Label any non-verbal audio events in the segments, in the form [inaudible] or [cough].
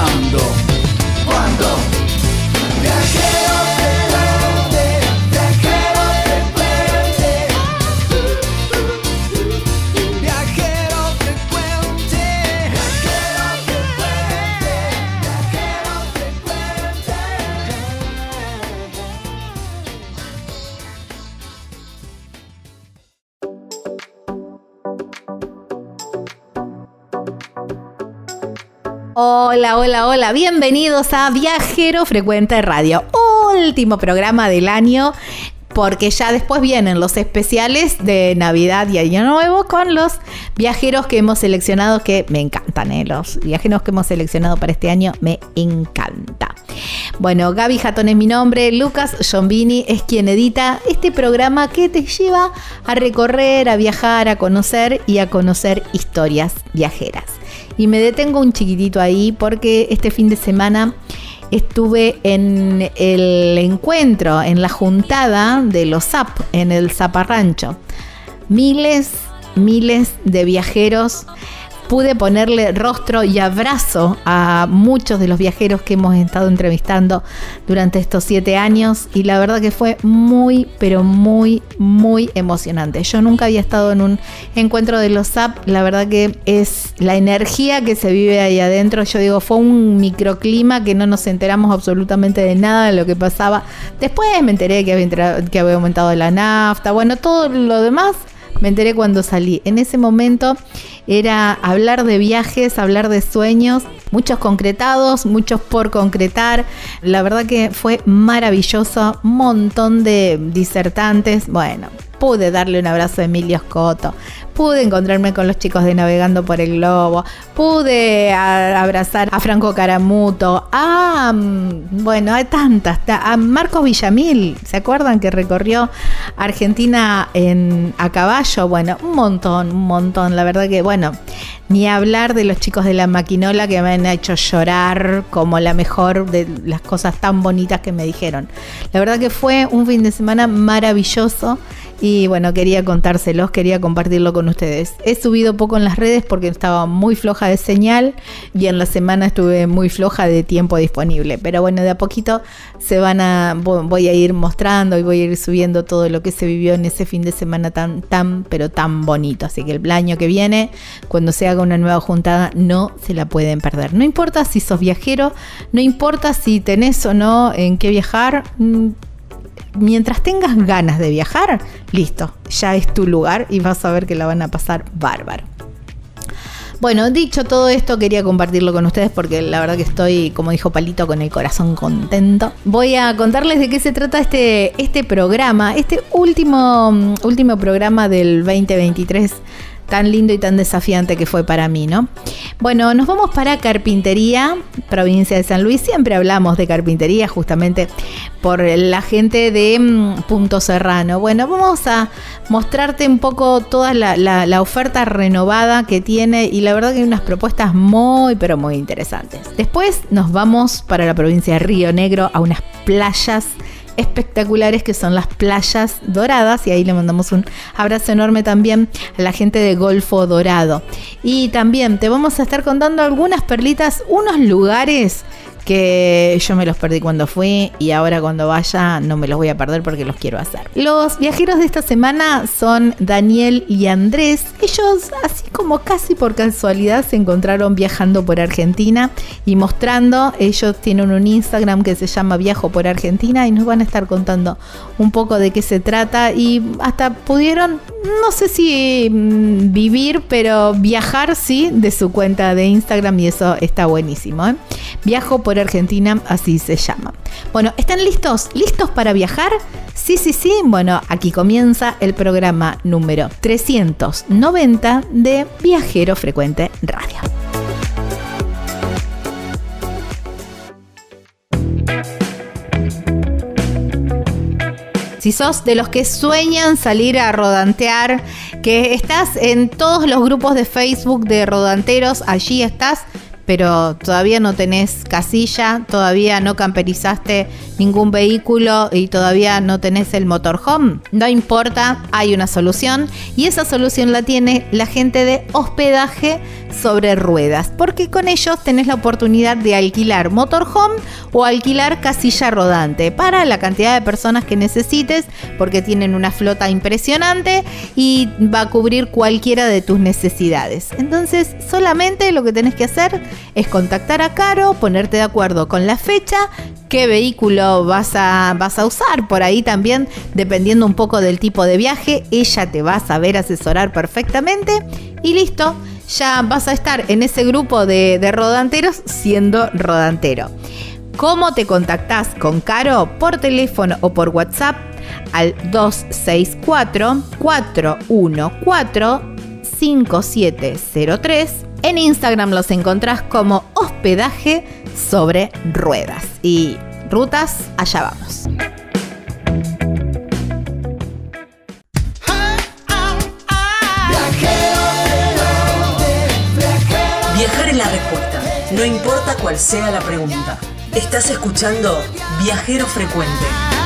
Ahora, Hola, hola, hola. Bienvenidos a Viajero Frecuente Radio. Último programa del año. Porque ya después vienen los especiales de Navidad y Año Nuevo con los viajeros que hemos seleccionado, que me encantan, ¿eh? los viajeros que hemos seleccionado para este año me encanta. Bueno, Gaby Jatón es mi nombre, Lucas Giombini es quien edita este programa que te lleva a recorrer, a viajar, a conocer y a conocer historias viajeras. Y me detengo un chiquitito ahí porque este fin de semana estuve en el encuentro, en la juntada de los ZAP, en el Zaparrancho. Miles, miles de viajeros. Pude ponerle rostro y abrazo a muchos de los viajeros que hemos estado entrevistando durante estos siete años y la verdad que fue muy, pero muy, muy emocionante. Yo nunca había estado en un encuentro de los SAP, la verdad que es la energía que se vive ahí adentro. Yo digo, fue un microclima que no nos enteramos absolutamente de nada de lo que pasaba. Después me enteré que había, que había aumentado la nafta, bueno, todo lo demás me enteré cuando salí. En ese momento era hablar de viajes, hablar de sueños, muchos concretados, muchos por concretar. La verdad que fue maravilloso, un montón de disertantes. Bueno, pude darle un abrazo a Emilio Scotto, pude encontrarme con los chicos de Navegando por el Globo, pude a- abrazar a Franco Caramuto, a, mm, bueno, hay tantas, ta- a Marcos Villamil, ¿se acuerdan que recorrió Argentina en, a caballo? Bueno, un montón, un montón, la verdad que, bueno, ni hablar de los chicos de la maquinola que me han hecho llorar como la mejor de las cosas tan bonitas que me dijeron. La verdad que fue un fin de semana maravilloso. Y bueno, quería contárselos, quería compartirlo con ustedes. He subido poco en las redes porque estaba muy floja de señal y en la semana estuve muy floja de tiempo disponible. Pero bueno, de a poquito se van a, vo- voy a ir mostrando y voy a ir subiendo todo lo que se vivió en ese fin de semana tan, tan, pero tan bonito. Así que el año que viene, cuando se haga una nueva juntada, no se la pueden perder. No importa si sos viajero, no importa si tenés o no en qué viajar. mm, mientras tengas ganas de viajar, listo, ya es tu lugar y vas a ver que la van a pasar bárbaro. Bueno, dicho todo esto, quería compartirlo con ustedes porque la verdad que estoy, como dijo Palito, con el corazón contento. Voy a contarles de qué se trata este, este programa, este último, último programa del 2023 tan lindo y tan desafiante que fue para mí, ¿no? Bueno, nos vamos para Carpintería, provincia de San Luis. Siempre hablamos de carpintería justamente por la gente de mm, Punto Serrano. Bueno, vamos a mostrarte un poco toda la, oferta renovada que tiene y la verdad que hay unas propuestas muy, pero muy interesantes. Después nos vamos para la provincia de Río Negro a unas playas espectaculares que son las playas doradas y ahí le mandamos un abrazo enorme también a la gente de Golfo Dorado. Y también te vamos a estar contando algunas perlitas, unos lugares que yo me los perdí cuando fui y ahora cuando vaya no me los voy a perder porque los quiero hacer. Los viajeros de esta semana son Daniel y Andrés. Ellos, así como casi por casualidad, se encontraron viajando por Argentina y mostrando. Ellos tienen un Instagram que se llama Viajo por Argentina y nos van a estar contando un poco de qué se trata y hasta pudieron, no sé si mm, vivir, pero viajar sí de su cuenta de Instagram y eso está buenísimo. ¿eh? Viajo por Argentina, así se llama. Bueno, ¿están listos? ¿Listos para viajar? Sí, sí, sí. Bueno, aquí comienza el programa número 390 de Viajero Frecuente Radio. Si sos de los que sueñan salir a rodantear, que estás en todos los grupos de Facebook de rodanteros, allí estás pero todavía no tenés casilla, todavía no camperizaste ningún vehículo y todavía no tenés el motorhome, no importa, hay una solución y esa solución la tiene la gente de hospedaje sobre ruedas, porque con ellos tenés la oportunidad de alquilar motorhome o alquilar casilla rodante para la cantidad de personas que necesites, porque tienen una flota impresionante y va a cubrir cualquiera de tus necesidades. Entonces, solamente lo que tenés que hacer es contactar a Caro, ponerte de acuerdo con la fecha, qué vehículo vas a, vas a usar. Por ahí también, dependiendo un poco del tipo de viaje, ella te va a saber asesorar perfectamente y listo. Ya vas a estar en ese grupo de, de rodanteros siendo rodantero. ¿Cómo te contactás con Caro? Por teléfono o por WhatsApp al 264 414 5703. En Instagram los encontrás como hospedaje sobre ruedas. Y rutas, allá vamos. Viajar es la respuesta, no importa cuál sea la pregunta. Estás escuchando Viajero Frecuente.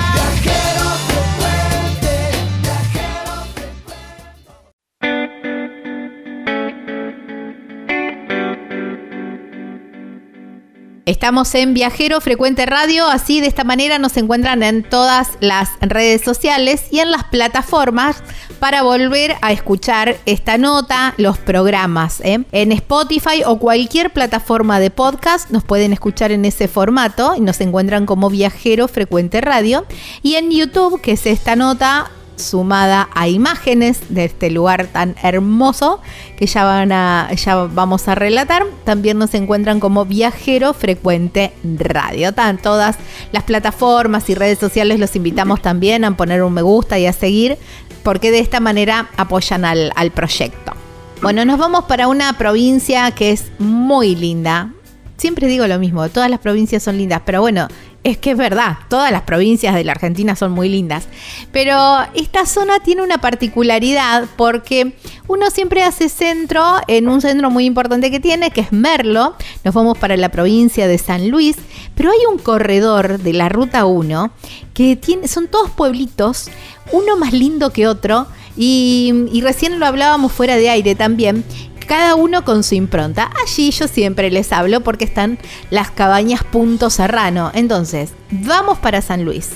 Estamos en Viajero Frecuente Radio, así de esta manera nos encuentran en todas las redes sociales y en las plataformas para volver a escuchar esta nota, los programas. ¿eh? En Spotify o cualquier plataforma de podcast nos pueden escuchar en ese formato y nos encuentran como Viajero Frecuente Radio. Y en YouTube, que es esta nota, sumada a imágenes de este lugar tan hermoso que ya, van a, ya vamos a relatar. También nos encuentran como Viajero Frecuente Radio. Todas las plataformas y redes sociales los invitamos también a poner un me gusta y a seguir porque de esta manera apoyan al proyecto. Bueno, nos vamos para una provincia que es muy linda. Siempre digo lo mismo, todas las provincias son lindas, pero bueno, es que es verdad, todas las provincias de la Argentina son muy lindas, pero esta zona tiene una particularidad porque uno siempre hace centro en un centro muy importante que tiene, que es Merlo, nos vamos para la provincia de San Luis, pero hay un corredor de la Ruta 1 que tiene, son todos pueblitos, uno más lindo que otro, y, y, recién lo hablábamos fuera de aire también, cada uno con su impronta. Allí yo siempre les hablo porque están las cabañas Punto Serrano. Entonces, vamos para San Luis.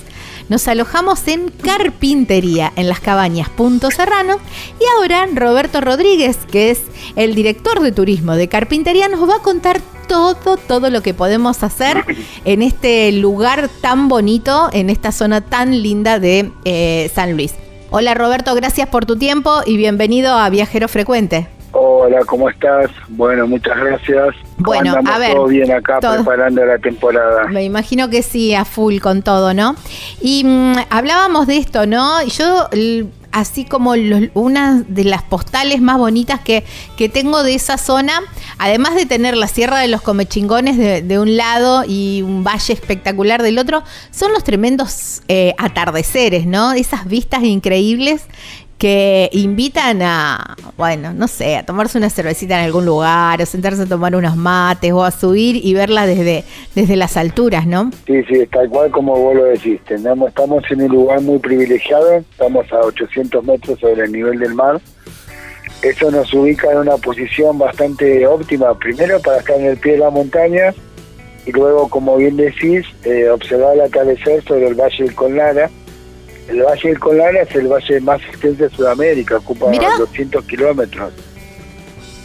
Nos alojamos en Carpintería, en las cabañas Punto Serrano. Y ahora Roberto Rodríguez, que es el director de turismo de Carpintería, nos va a contar todo, todo lo que podemos hacer en este lugar tan bonito, en esta zona tan linda de eh, San Luis. Hola Roberto, gracias por tu tiempo y bienvenido a Viajero Frecuente. Hola, ¿cómo estás? Bueno, muchas gracias. Bueno, Andamos a ver, Todo bien acá todo- preparando la temporada. Me imagino que sí, a full con todo, ¿no? Y mm, hablábamos de esto, ¿no? Yo, así como los- una de las postales más bonitas que, que tengo de esa zona, además de tener la Sierra de los Comechingones de, de un lado y un valle espectacular del otro, son los tremendos eh, atardeceres, ¿no? Esas vistas increíbles que invitan a, bueno, no sé, a tomarse una cervecita en algún lugar, o sentarse a tomar unos mates, o a subir y verla desde, desde las alturas, ¿no? Sí, sí, tal cual como vos lo decís. Tenemos, estamos en un lugar muy privilegiado, estamos a 800 metros sobre el nivel del mar. Eso nos ubica en una posición bastante óptima, primero para estar en el pie de la montaña y luego, como bien decís, eh, observar el atardecer sobre el Valle del Conlara. El Valle del Conlara es el valle más extenso de Sudamérica, ocupa Mirá. 200 kilómetros.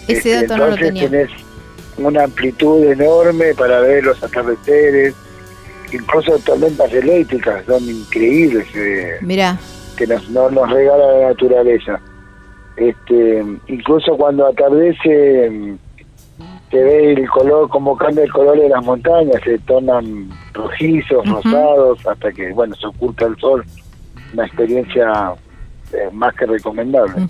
Ese Este, dato no lo entonces tenía. tenés una amplitud enorme para ver los atardeceres, incluso tormentas eléctricas, son increíbles eh, Mirá, que nos, no nos regala la naturaleza. Este, incluso cuando atardece se ve el color, como cambia el color de las montañas, se tornan rojizos, rosados, hasta que bueno se oculta el sol. Una experiencia eh, más que recomendable.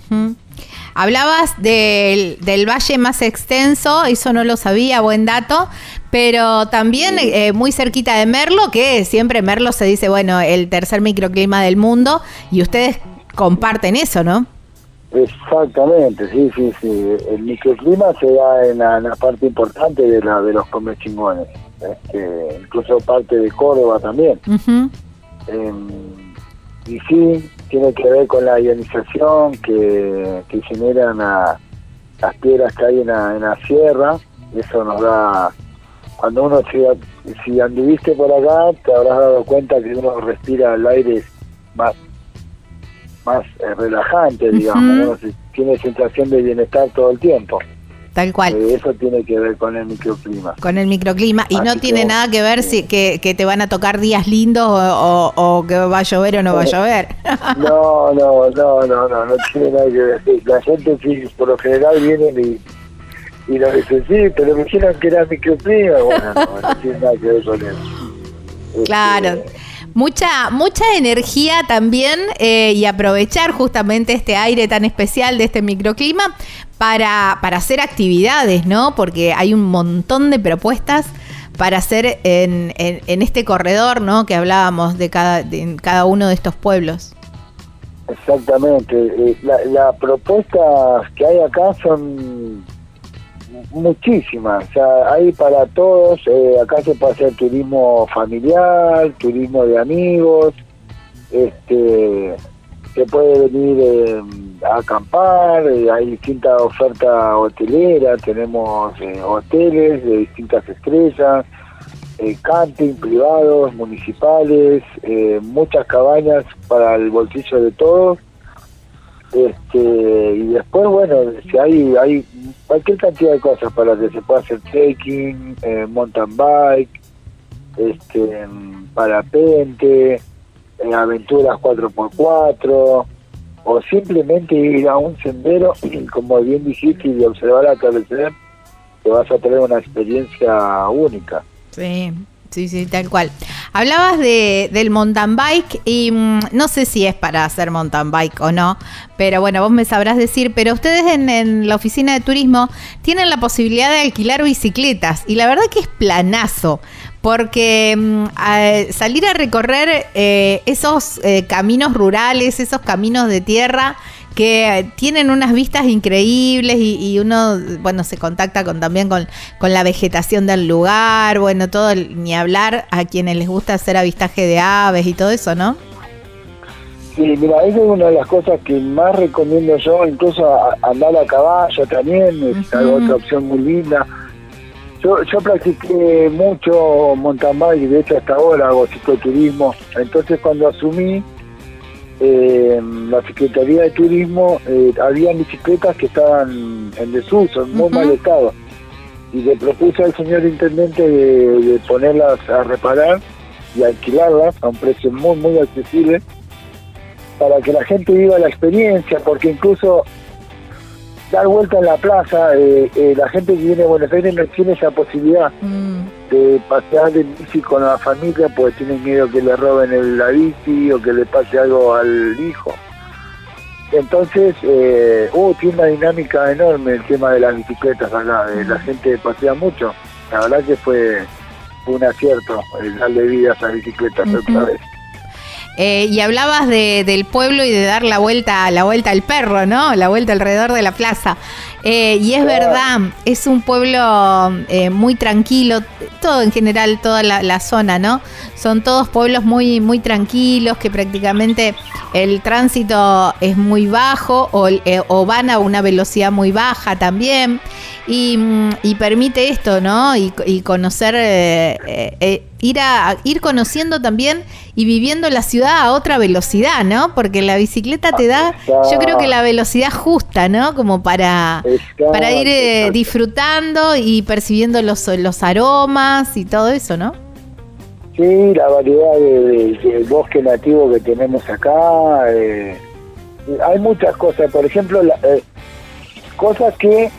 Hablabas del, del valle más extenso, eso no lo sabía, buen dato, pero también eh, muy cerquita de Merlo, que siempre Merlo se dice, bueno, el tercer microclima del mundo, y ustedes comparten eso, ¿no? Exactamente, sí, sí, sí. El microclima se da en la, en la parte importante de, la, de los comechingones, este, incluso parte de Córdoba también. Em, y sí, tiene que ver con la ionización que, que generan a- las piedras que hay en la, en la sierra. Eso nos da, cuando uno, si, si anduviste por acá, te habrás dado cuenta que uno respira el aire más, más eh, relajante, digamos. Uno se- tiene sensación de bienestar todo el tiempo. Tal cual. Eh, eso tiene que ver con el microclima. Con el microclima. Y no tiene que, nada que ver si que, que te van a tocar días lindos o, o- o que va a llover o no va a llover. [laughs] No, no, no, no, no, no tiene nada que ver. La gente sí, por lo general vienen y, y lo dicen, sí, pero me dijeron que era microclima. Bueno, no, no tiene nada que ver con eso. Este, Claro. Mucha, mucha energía también eh, y aprovechar justamente este aire tan especial de este microclima para, para hacer actividades, ¿no? Porque hay un montón de propuestas para hacer en, en- este corredor, ¿no? Que hablábamos de cada, de cada uno de estos pueblos. Exactamente. Eh, la- Las propuestas que hay acá son muchísimas. O sea, hay para todos. eh, acá se puede hacer turismo familiar, turismo de amigos. Este, se puede venir eh, a acampar. eh, hay distintas ofertas hoteleras. Tenemos hoteles de distintas estrellas. camping privados, municipales, muchas cabañas para el bolsillo de todos. Este, y después, bueno, si hay, hay cualquier cantidad de cosas para que se pueda hacer trekking, eh, mountain bike, este, parapente, eh, aventuras 4x4, o simplemente ir a un sendero, [clears throat] como bien dijiste, y observar atardecer, te vas a tener una experiencia única. Sí, sí, sí, tal cual. Hablabas de, del mountain bike y mm, no sé si es para hacer mountain bike o no, pero bueno, vos me sabrás decir, pero ustedes en, la oficina de turismo tienen la posibilidad de alquilar bicicletas y la verdad que es planazo. Porque mm, salir a recorrer eh, esos eh, caminos rurales, esos caminos de tierra, que tienen unas vistas increíbles y, y uno, bueno, se contacta con también con, con la vegetación del lugar, bueno, todo, el- ni hablar a quienes les gusta hacer avistaje de aves y todo eso, ¿no? Sí, mira, esa es una de las cosas que más recomiendo yo, incluso a- andar a caballo también, es otra opción muy linda. Yo, yo practiqué mucho mountain bike, de hecho hasta ahora hago cicloturismo, entonces cuando asumí eh, la Secretaría de Turismo, eh, había bicicletas que estaban en desuso, en muy mal estado. y le propuse al señor intendente de, de ponerlas a reparar y alquilarlas a un precio muy, muy accesible para que la gente viva la experiencia, porque incluso dar vuelta en la plaza, eh, eh, la gente que viene a Buenos Aires no tiene esa posibilidad. Mm, pasear de bici con la familia porque tienen miedo que le roben el- la bici o que le pase algo al hijo. Entonces, eh, uh, tiene una dinámica enorme el tema de las bicicletas acá, de la gente pasea mucho. La verdad que fue un acierto el darle vida a esas bicicletas otra vez. eh, y hablabas de, del pueblo y de dar la vuelta, la vuelta al perro, ¿no? La vuelta alrededor de la plaza. Eh, y es verdad, es un pueblo eh, muy tranquilo, todo en general, toda la, la zona, ¿no? Son todos pueblos muy, muy tranquilos, que prácticamente el tránsito es muy bajo o, eh, o van a una velocidad muy baja también. Y, mm, y permite esto, ¿no? Y, y conocer, eh, eh, eh, ir, a, ir conociendo también y viviendo la ciudad a otra velocidad, ¿no? Porque la bicicleta te da, yo creo que la velocidad justa, ¿no? Como para, para ir eh, disfrutando y percibiendo los, los aromas y todo eso, ¿no? Sí, la variedad de, de- de bosque nativo que tenemos acá. eh, hay muchas cosas, por ejemplo, la- eh, cosas que,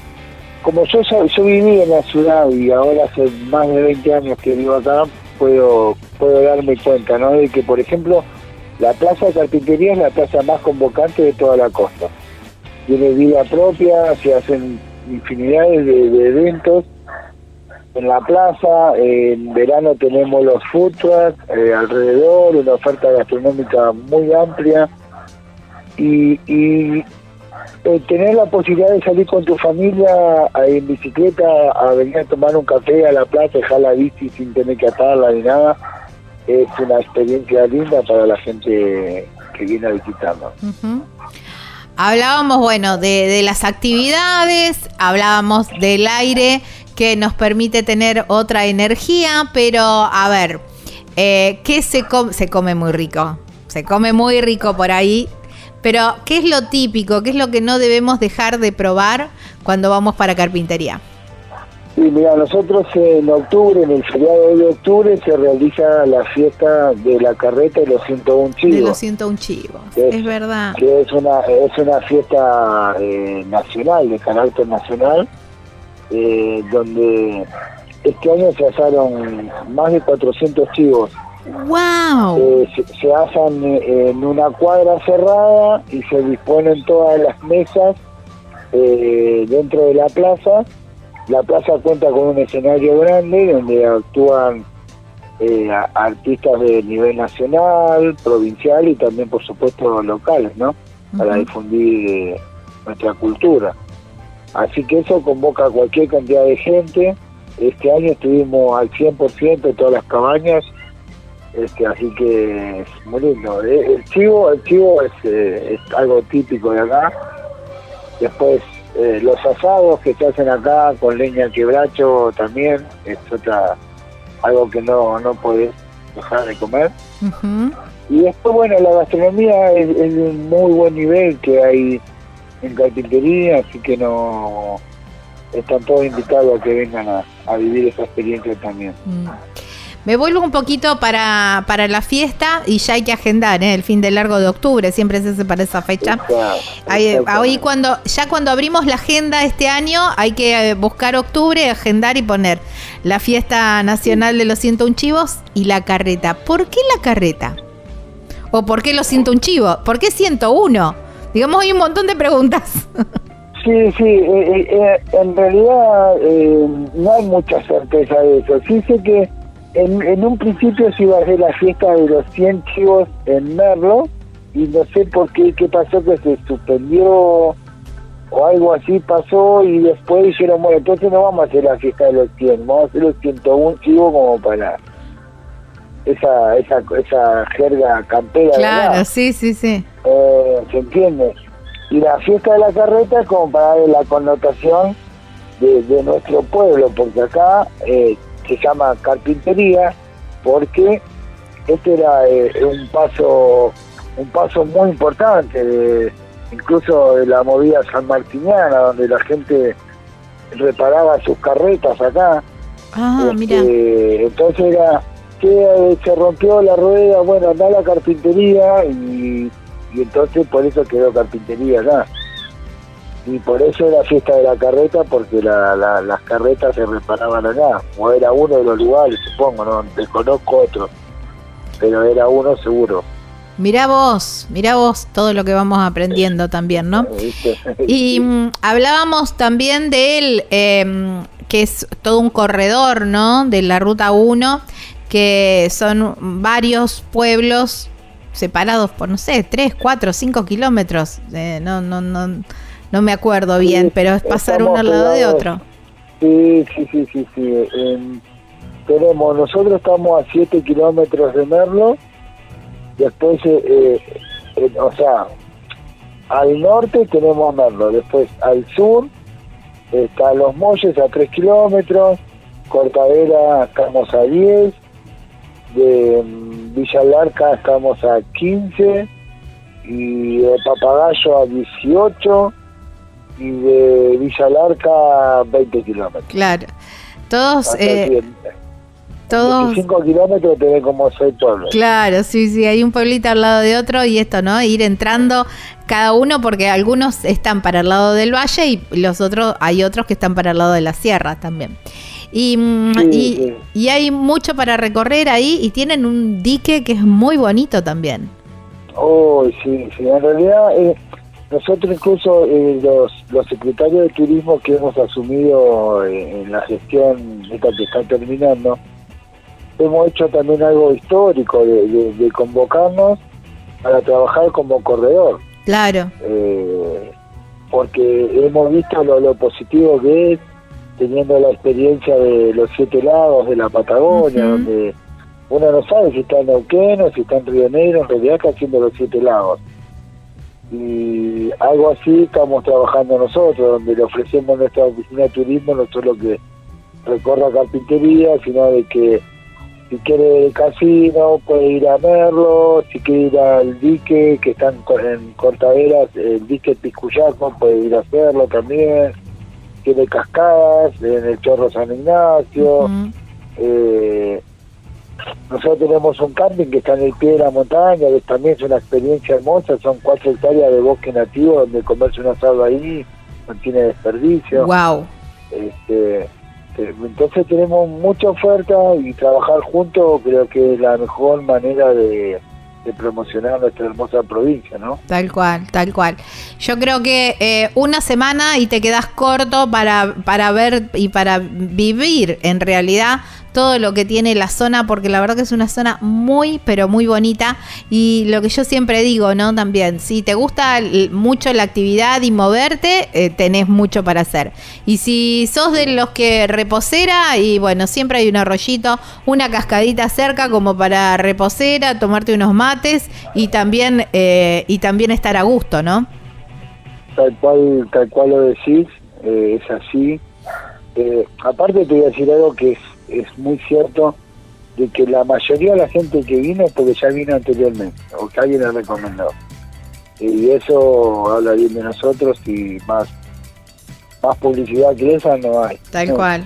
como yo, yo viví en la ciudad y ahora hace más de 20 años que vivo acá, puedo, puedo darme cuenta, ¿no? De que, por ejemplo, la Plaza de Carpintería es la plaza más convocante de toda la costa. Tiene vida propia, se hacen infinidades de- eventos en la plaza, en verano tenemos los food eh, alrededor, una oferta gastronómica muy amplia y, eh, tener la posibilidad de salir con tu familia a- en bicicleta a venir a tomar un café a la plaza, dejar la bici sin tener que atarla ni nada, es una experiencia linda para la gente que viene a visitarnos. Hablábamos, bueno, de, de las actividades, hablábamos del aire que nos permite tener otra energía, pero a ver, eh, ¿qué se come? Se come muy rico, se come muy rico por ahí, pero ¿qué es lo típico? ¿Qué es lo que no debemos dejar de probar cuando vamos para carpintería? Sí, mira, nosotros en octubre, en el feriado de octubre, se realiza la fiesta de la carreta de los 101 De chivos. los 101 chivos, Sí. es verdad. que es una es una fiesta eh, nacional de carácter nacional eh, donde este año se asaron más de 400 chivos ¡Wow! Eh, se, se asan eh, en una cuadra cerrada y se disponen todas las mesas eh, dentro de la plaza la plaza cuenta con un escenario grande donde actúan eh, artistas de nivel nacional, provincial y también por supuesto locales, ¿no? Para difundir eh, nuestra cultura. Así que eso convoca a cualquier cantidad de gente. Este año estuvimos al 100% de todas las cabañas, este, así que es muy lindo. Eh, El chivo, el chivo es, eh, es algo típico de acá. Después eh, los asados que se hacen acá con leña quebracho también es otra algo que no no podés dejar de comer. Y después, bueno, la gastronomía es, es de un muy buen nivel que hay en carpintería, así que no están todos invitados a que vengan a, a vivir esa experiencia también. Mm. Me vuelvo un poquito para, para la fiesta y ya hay que agendar, ¿eh? el fin de largo de octubre, siempre se hace para esa fecha. Ahí cuando, ya cuando abrimos la agenda este año, hay que eh, buscar octubre, agendar y poner la fiesta nacional de los 101 chivos y la carreta. ¿Por qué la carreta? ¿O por qué los 101 chivos? ¿Por qué 101? Digamos, hay un montón de preguntas. [laughs] Sí, sí, eh, eh, eh, en realidad eh, no hay mucha certeza de eso. Sí sé que en, en un principio se iba a hacer la fiesta de los 100 chivos en Merlo y no sé por qué, qué pasó que se suspendió o algo así pasó y después dijeron, bueno, entonces no vamos a hacer la fiesta de los 100, vamos a hacer los 101 chivos como para esa esa esa jerga campera. claro, ¿verdad? sí, sí, sí. Eh, ¿se entiende? Y la fiesta de la carreta como para darle la connotación de, de nuestro pueblo, porque acá eh, se llama carpintería, porque este era eh, un paso un paso muy importante, de- incluso de la movida sanmartiniana, donde la gente reparaba sus carretas acá. Ah, Este, mira. Entonces era, que eh, se rompió la rueda, bueno, anda a la carpintería y, y entonces por eso quedó carpintería acá. Y por eso era fiesta de la carreta, porque la, la- las carretas se reparaban acá. O era uno de los lugares, supongo, no desconozco otro. Pero era uno seguro. Mirá vos, mirá vos todo lo que vamos aprendiendo también, ¿no? [laughs] Y mm, hablábamos también de él, eh, que es todo un corredor, ¿no? De la Ruta 1, que son varios pueblos separados por, no sé, 3, 4, 5 kilómetros. Eh, no, no, no, no me acuerdo bien, Sí, pero es pasar uno al lado de otro. Sí, sí, sí, sí, sí. Em, tenemos, nosotros estamos a 7 kilómetros de Merlo, después, eh, eh, o sea, al norte tenemos Merlo, después al sur está Los Molles a 3 kilómetros, Cortadera estamos a 10, de mm, Villa Larca estamos a 15 y de Papagayo a 18 y de Villa Larca 20 kilómetros. Claro. Todos, eh, todos 25 kilómetros tenés como 6 pueblos. Claro, sí, sí, hay un pueblito al lado de otro y esto, ¿no? Ir entrando cada uno porque algunos están para el lado del valle y los otros, hay otros que están para el lado de la sierra también. Y, mm, Sí, y, sí. y hay mucho para recorrer ahí y tienen un dique que es muy bonito también. Oh, sí, sí, en realidad eh, nosotros incluso eh, los, los secretarios de turismo que hemos asumido eh, en la gestión esta que está terminando, hemos hecho también algo histórico de, de- de convocarnos para trabajar como corredor. Claro, eh, porque hemos visto lo, lo positivo que es teniendo la experiencia de los siete lagos de la Patagonia, donde uno no sabe si está en Neuquén o si está en Río Negro, en realidad está haciendo los siete lagos. Y algo así estamos trabajando nosotros, donde le ofrecemos a nuestra oficina de turismo no solo que recorra carpintería, sino de que si quiere el casino puede ir a Merlo, si quiere ir al dique que está en, Co- en Cortaderas, el dique Piscuyaco puede ir a hacerlo también, tiene cascadas en el Chorro San Ignacio, eh, nosotros tenemos un camping que está en el pie de la montaña, que también es una experiencia hermosa, son cuatro hectáreas de bosque nativo donde comerse un asado ahí no tiene desperdicio. wow. Este, entonces tenemos mucha oferta y trabajar juntos creo que es la mejor manera de, de promocionar nuestra hermosa provincia, ¿no? Tal cual, tal cual. Yo creo que eh, una semana y te quedas corto para, para ver y para vivir en realidad todo lo que tiene la zona, porque la verdad que es una zona muy, pero muy bonita. Y lo que yo siempre digo, ¿no? También, si te gusta mucho la actividad y moverte, eh, tenés mucho para hacer. Y si sos de los que reposera, y bueno, siempre hay un arroyito, una cascadita cerca como para reposera, tomarte unos mates y también, eh, y también estar a gusto, ¿no? Tal cual, tal cual lo decís, eh, es así. Eh, aparte te voy a decir algo que es, es muy cierto, de que la mayoría de la gente que vino es porque ya vino anteriormente, o que alguien le recomendó. Y eso habla bien de nosotros y más, más publicidad que esa no hay. Tal No. cual.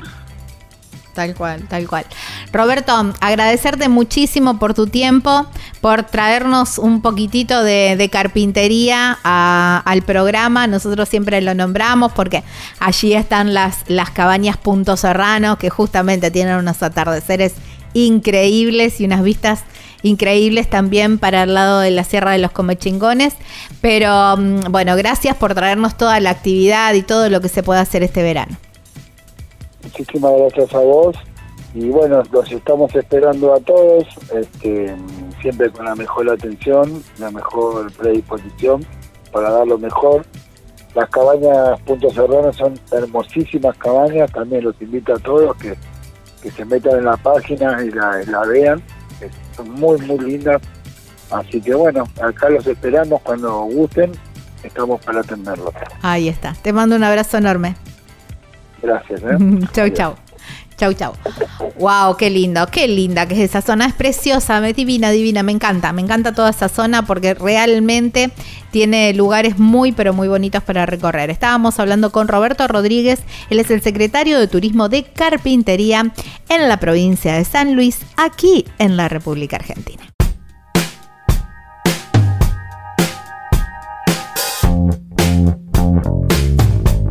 Tal cual, tal cual. Roberto, agradecerte muchísimo por tu tiempo, por traernos un poquitito de, carpintería al programa. Nosotros siempre lo nombramos porque allí están las, las cabañas Punto Serrano, que justamente tienen unos atardeceres increíbles y unas vistas increíbles también para el lado de la Sierra de los Comechingones. Pero mm, bueno, gracias por traernos toda la actividad y todo lo que se puede hacer este verano. Muchísimas gracias a vos. Y bueno, los estamos esperando a todos, este, siempre con la mejor atención, la mejor predisposición para dar lo mejor. Las cabañas Punto Serrano son hermosísimas cabañas, también los invito a todos que, que se metan en la página y la, la vean, son muy, muy lindas. Así que bueno, acá los esperamos cuando gusten, estamos para atenderlos. Ahí está. Te mando un abrazo enorme. Gracias. ¿eh? [laughs] chau, Adiós. chau. Chau, chau. Wow, qué lindo, qué linda que es esa zona. Es preciosa, es divina, divina. Me encanta, me encanta toda esa zona porque realmente tiene lugares muy, pero muy bonitos para recorrer. Estábamos hablando con Roberto Rodríguez, él es el secretario de Turismo de Carpintería en la provincia de San Luis, aquí en la República Argentina.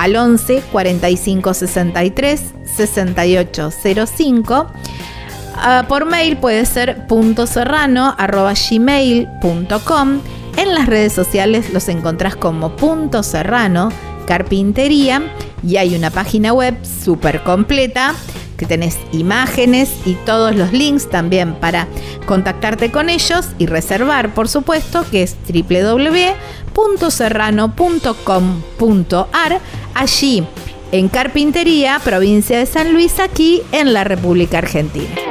al 11 45 63 68 05. por mail puede ser punto serrano gmail.com. En las redes sociales los encontrás como punto serrano carpintería y hay una página web súper completa que tenés imágenes y todos los links también para contactarte con ellos y reservar, por supuesto, que es www.serrano.com.ar, allí en Carpintería, provincia de San Luis, aquí en la República Argentina.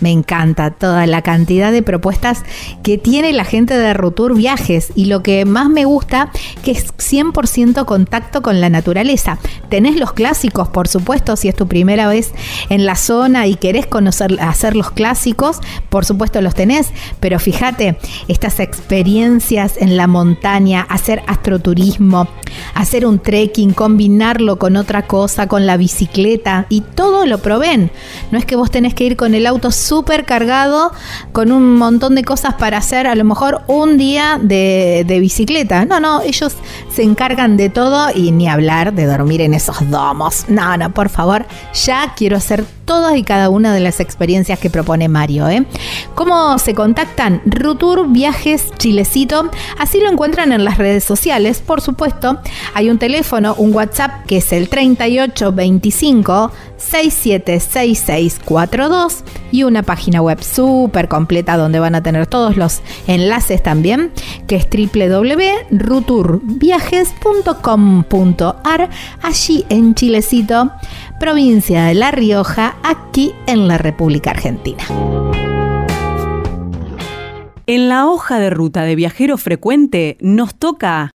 Me encanta toda la cantidad de propuestas que tiene la gente de Rutur Viajes y lo que más me gusta que es 100% contacto con la naturaleza. Tenés los clásicos, por supuesto, si es tu primera vez en la zona y querés conocer hacer los clásicos, por supuesto los tenés, pero fíjate, estas experiencias en la montaña, hacer astroturismo, hacer un trekking, combinarlo con otra cosa, con la bicicleta y todo lo proveen. No es que vos tenés que ir con el auto súper cargado con un montón de cosas para hacer, a lo mejor un día de, de, bicicleta. No, no, ellos se encargan de todo y ni hablar de dormir en esos domos. No, no, por favor, ya quiero hacer todas y cada una de las experiencias que propone Mario. ¿eh? ¿Cómo se contactan? Rutur Viajes Chilecito. Así lo encuentran en las redes sociales, por supuesto. Hay un teléfono, un WhatsApp que es el 3825 676642 y una página web súper completa donde van a tener todos los enlaces también, que es www.ruturviajes.com.ar, allí en Chilecito, provincia de La Rioja, aquí en la República Argentina. En la hoja de ruta de viajero frecuente nos toca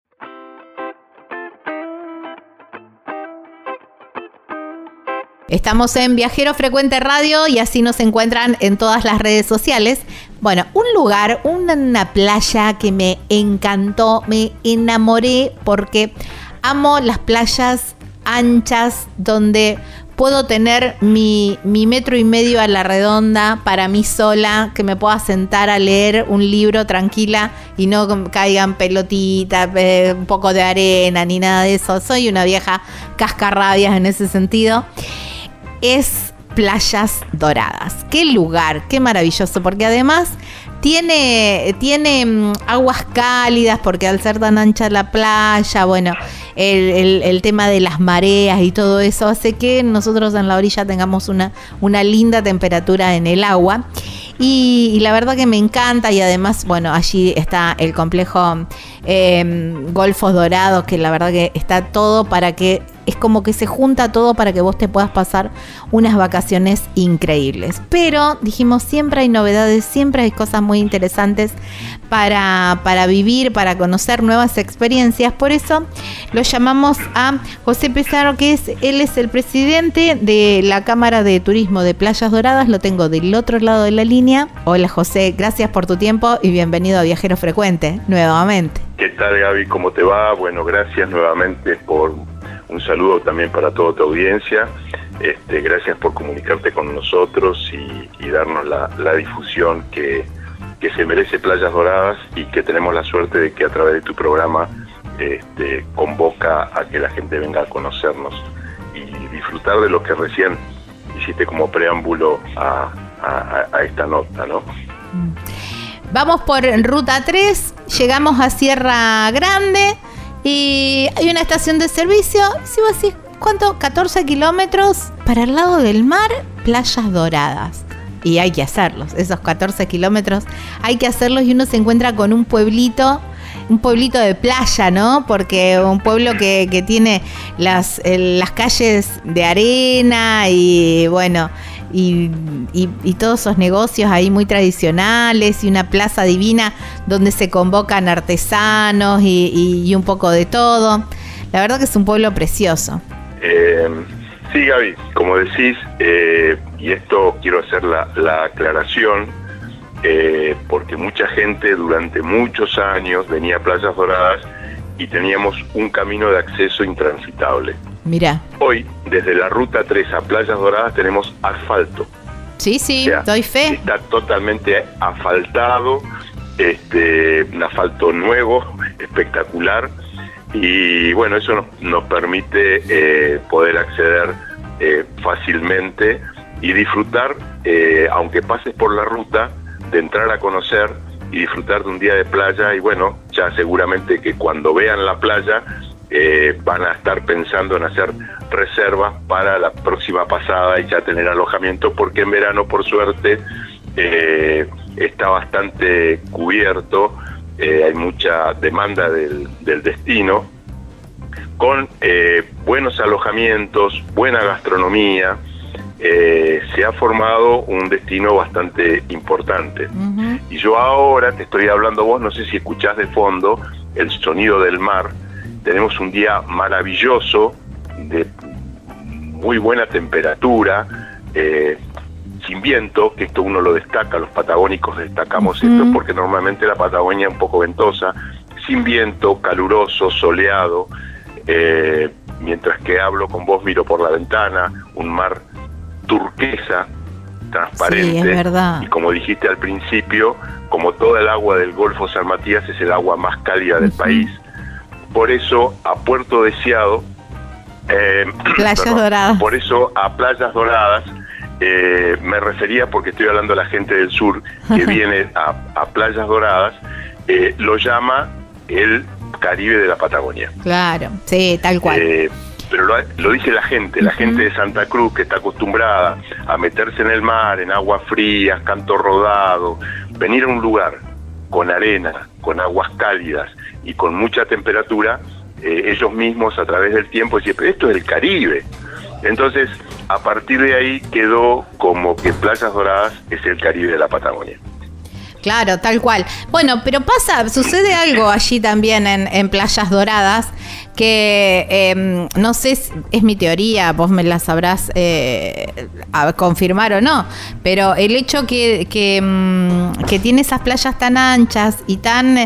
Estamos en Viajero Frecuente Radio y así nos encuentran en todas las redes sociales. Bueno, un lugar, una playa que me encantó, me enamoré porque amo las playas anchas donde puedo tener mi, metro y medio a la redonda para mí sola, que me pueda sentar a leer un libro tranquila y no caigan pelotitas, eh, un poco de arena ni nada de eso. Soy una vieja cascarrabias en ese sentido es Playas Doradas. Qué lugar, qué maravilloso, porque además tiene, tiene mm, aguas cálidas, porque al ser tan ancha la playa, bueno, el, tema de las mareas y todo eso hace que nosotros en la orilla tengamos una, una linda temperatura en el agua. Y, la verdad que me encanta y además, bueno, allí está el complejo em, Golfos Dorados, que la verdad que está todo para que es como que se junta todo para que vos te puedas pasar unas vacaciones increíbles. Pero dijimos, siempre hay novedades, siempre hay cosas muy interesantes para, para vivir, para conocer nuevas experiencias. Por eso lo llamamos a José Pesaro, que es, él es el presidente de la Cámara de Turismo de Playas Doradas. Lo tengo del otro lado de la línea. Hola José, gracias por tu tiempo y bienvenido a Viajero Frecuente nuevamente. ¿Qué tal Gaby? ¿Cómo te va? Bueno, gracias nuevamente por un saludo también para toda tu audiencia. Este, gracias por comunicarte con nosotros y, darnos la, difusión que, se merece Playas Doradas y que tenemos la suerte de que a través de tu programa este, convoca a que la gente venga a conocernos y disfrutar de lo que recién hiciste como preámbulo a, esta nota, ¿no? Vamos por ruta 3, llegamos a Sierra Grande y hay una estación de servicio. Si vos decís, ¿cuánto? 14 kilómetros para el lado del mar, playas doradas. Y hay que hacerlos, esos 14 kilómetros hay que hacerlos y uno se encuentra con un pueblito un pueblito de playa, ¿no? Porque un pueblo que, tiene las, las calles de arena y bueno, y, todos esos negocios ahí muy tradicionales y una plaza divina donde se convocan artesanos y, un poco de todo. La verdad que es un pueblo precioso. Eh, sí, Gaby, como decís, eh, y esto quiero hacer la, la aclaración, eh, porque mucha gente durante muchos años venía a Playas Doradas y teníamos un camino de acceso intransitable. Mira. Hoy, desde la ruta 3 a Playas Doradas, tenemos asfalto. Sí, sí, doy fe. Está totalmente asfaltado, este, un asfalto nuevo, [laughs] espectacular. Y bueno, eso nos, permite eh, poder acceder eh, fácilmente y disfrutar, aunque pases por la ruta, de entrar a conocer y disfrutar de un día de playa y bueno, ya seguramente que cuando vean la playa eh, van a estar pensando en hacer reservas para la próxima pasada y ya tener alojamiento porque en verano por suerte eh, está bastante cubierto, eh, hay mucha demanda del, del destino con buenos alojamientos, buena gastronomía, eh, se ha formado un destino bastante importante. Y yo ahora te estoy hablando vos, no sé si escuchás de fondo el sonido del mar. Tenemos un día maravilloso, de muy buena temperatura, eh, sin viento, que esto uno lo destaca, los patagónicos destacamos esto porque normalmente la Patagonia es un poco ventosa, sin viento, caluroso, soleado, eh, mientras que hablo con vos miro por la ventana, un mar turquesa, transparente. Y como dijiste al principio, como toda el agua del Golfo San Matías es el agua más cálida del país. Por eso a Puerto Deseado, eh, [clears throat] Playas Doradas. Por eso a Playas Doradas eh, me refería porque estoy hablando a la gente del sur que [laughs] viene a, Playas Doradas, eh, lo llama el Caribe de la Patagonia. Claro, sí, tal cual pero lo, dice la gente, la gente de Santa Cruz que está acostumbrada a meterse en el mar, en aguas frías, canto rodado, venir a un lugar con arena, con aguas cálidas y con mucha temperatura, eh, ellos mismos a través del tiempo decían, pero esto es el Caribe. Entonces, a partir de ahí quedó como que Playas Doradas es el Caribe de la Patagonia. Claro, tal cual. Bueno, pero pasa, sucede algo allí también en, Playas Doradas, que em, no sé, es mi teoría, vos me la sabrás eh, confirmar o no, pero el hecho que, em, que, tiene esas playas tan anchas y tan,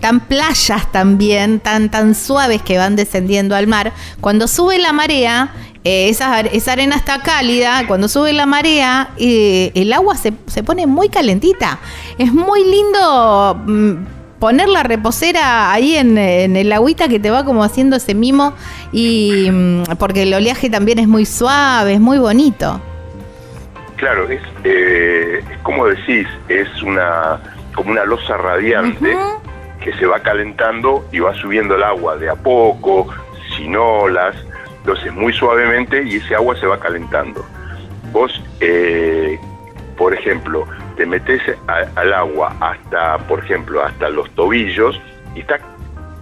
tan playas también, tan, tan suaves que van descendiendo al mar, cuando sube la marea, eh, esa, arena está cálida, cuando sube la marea, eh, el agua se, pone muy calentita. Es muy lindo mm, poner la reposera ahí en, el agüita que te va como haciendo ese mimo, y mm, porque el oleaje también es muy suave, es muy bonito. Claro, es eh, como decís, es una como una losa radiante que se va calentando y va subiendo el agua de a poco, sin olas entonces, muy suavemente y ese agua se va calentando. Vos, eh, por ejemplo, te metes al agua hasta, por ejemplo, hasta los tobillos y está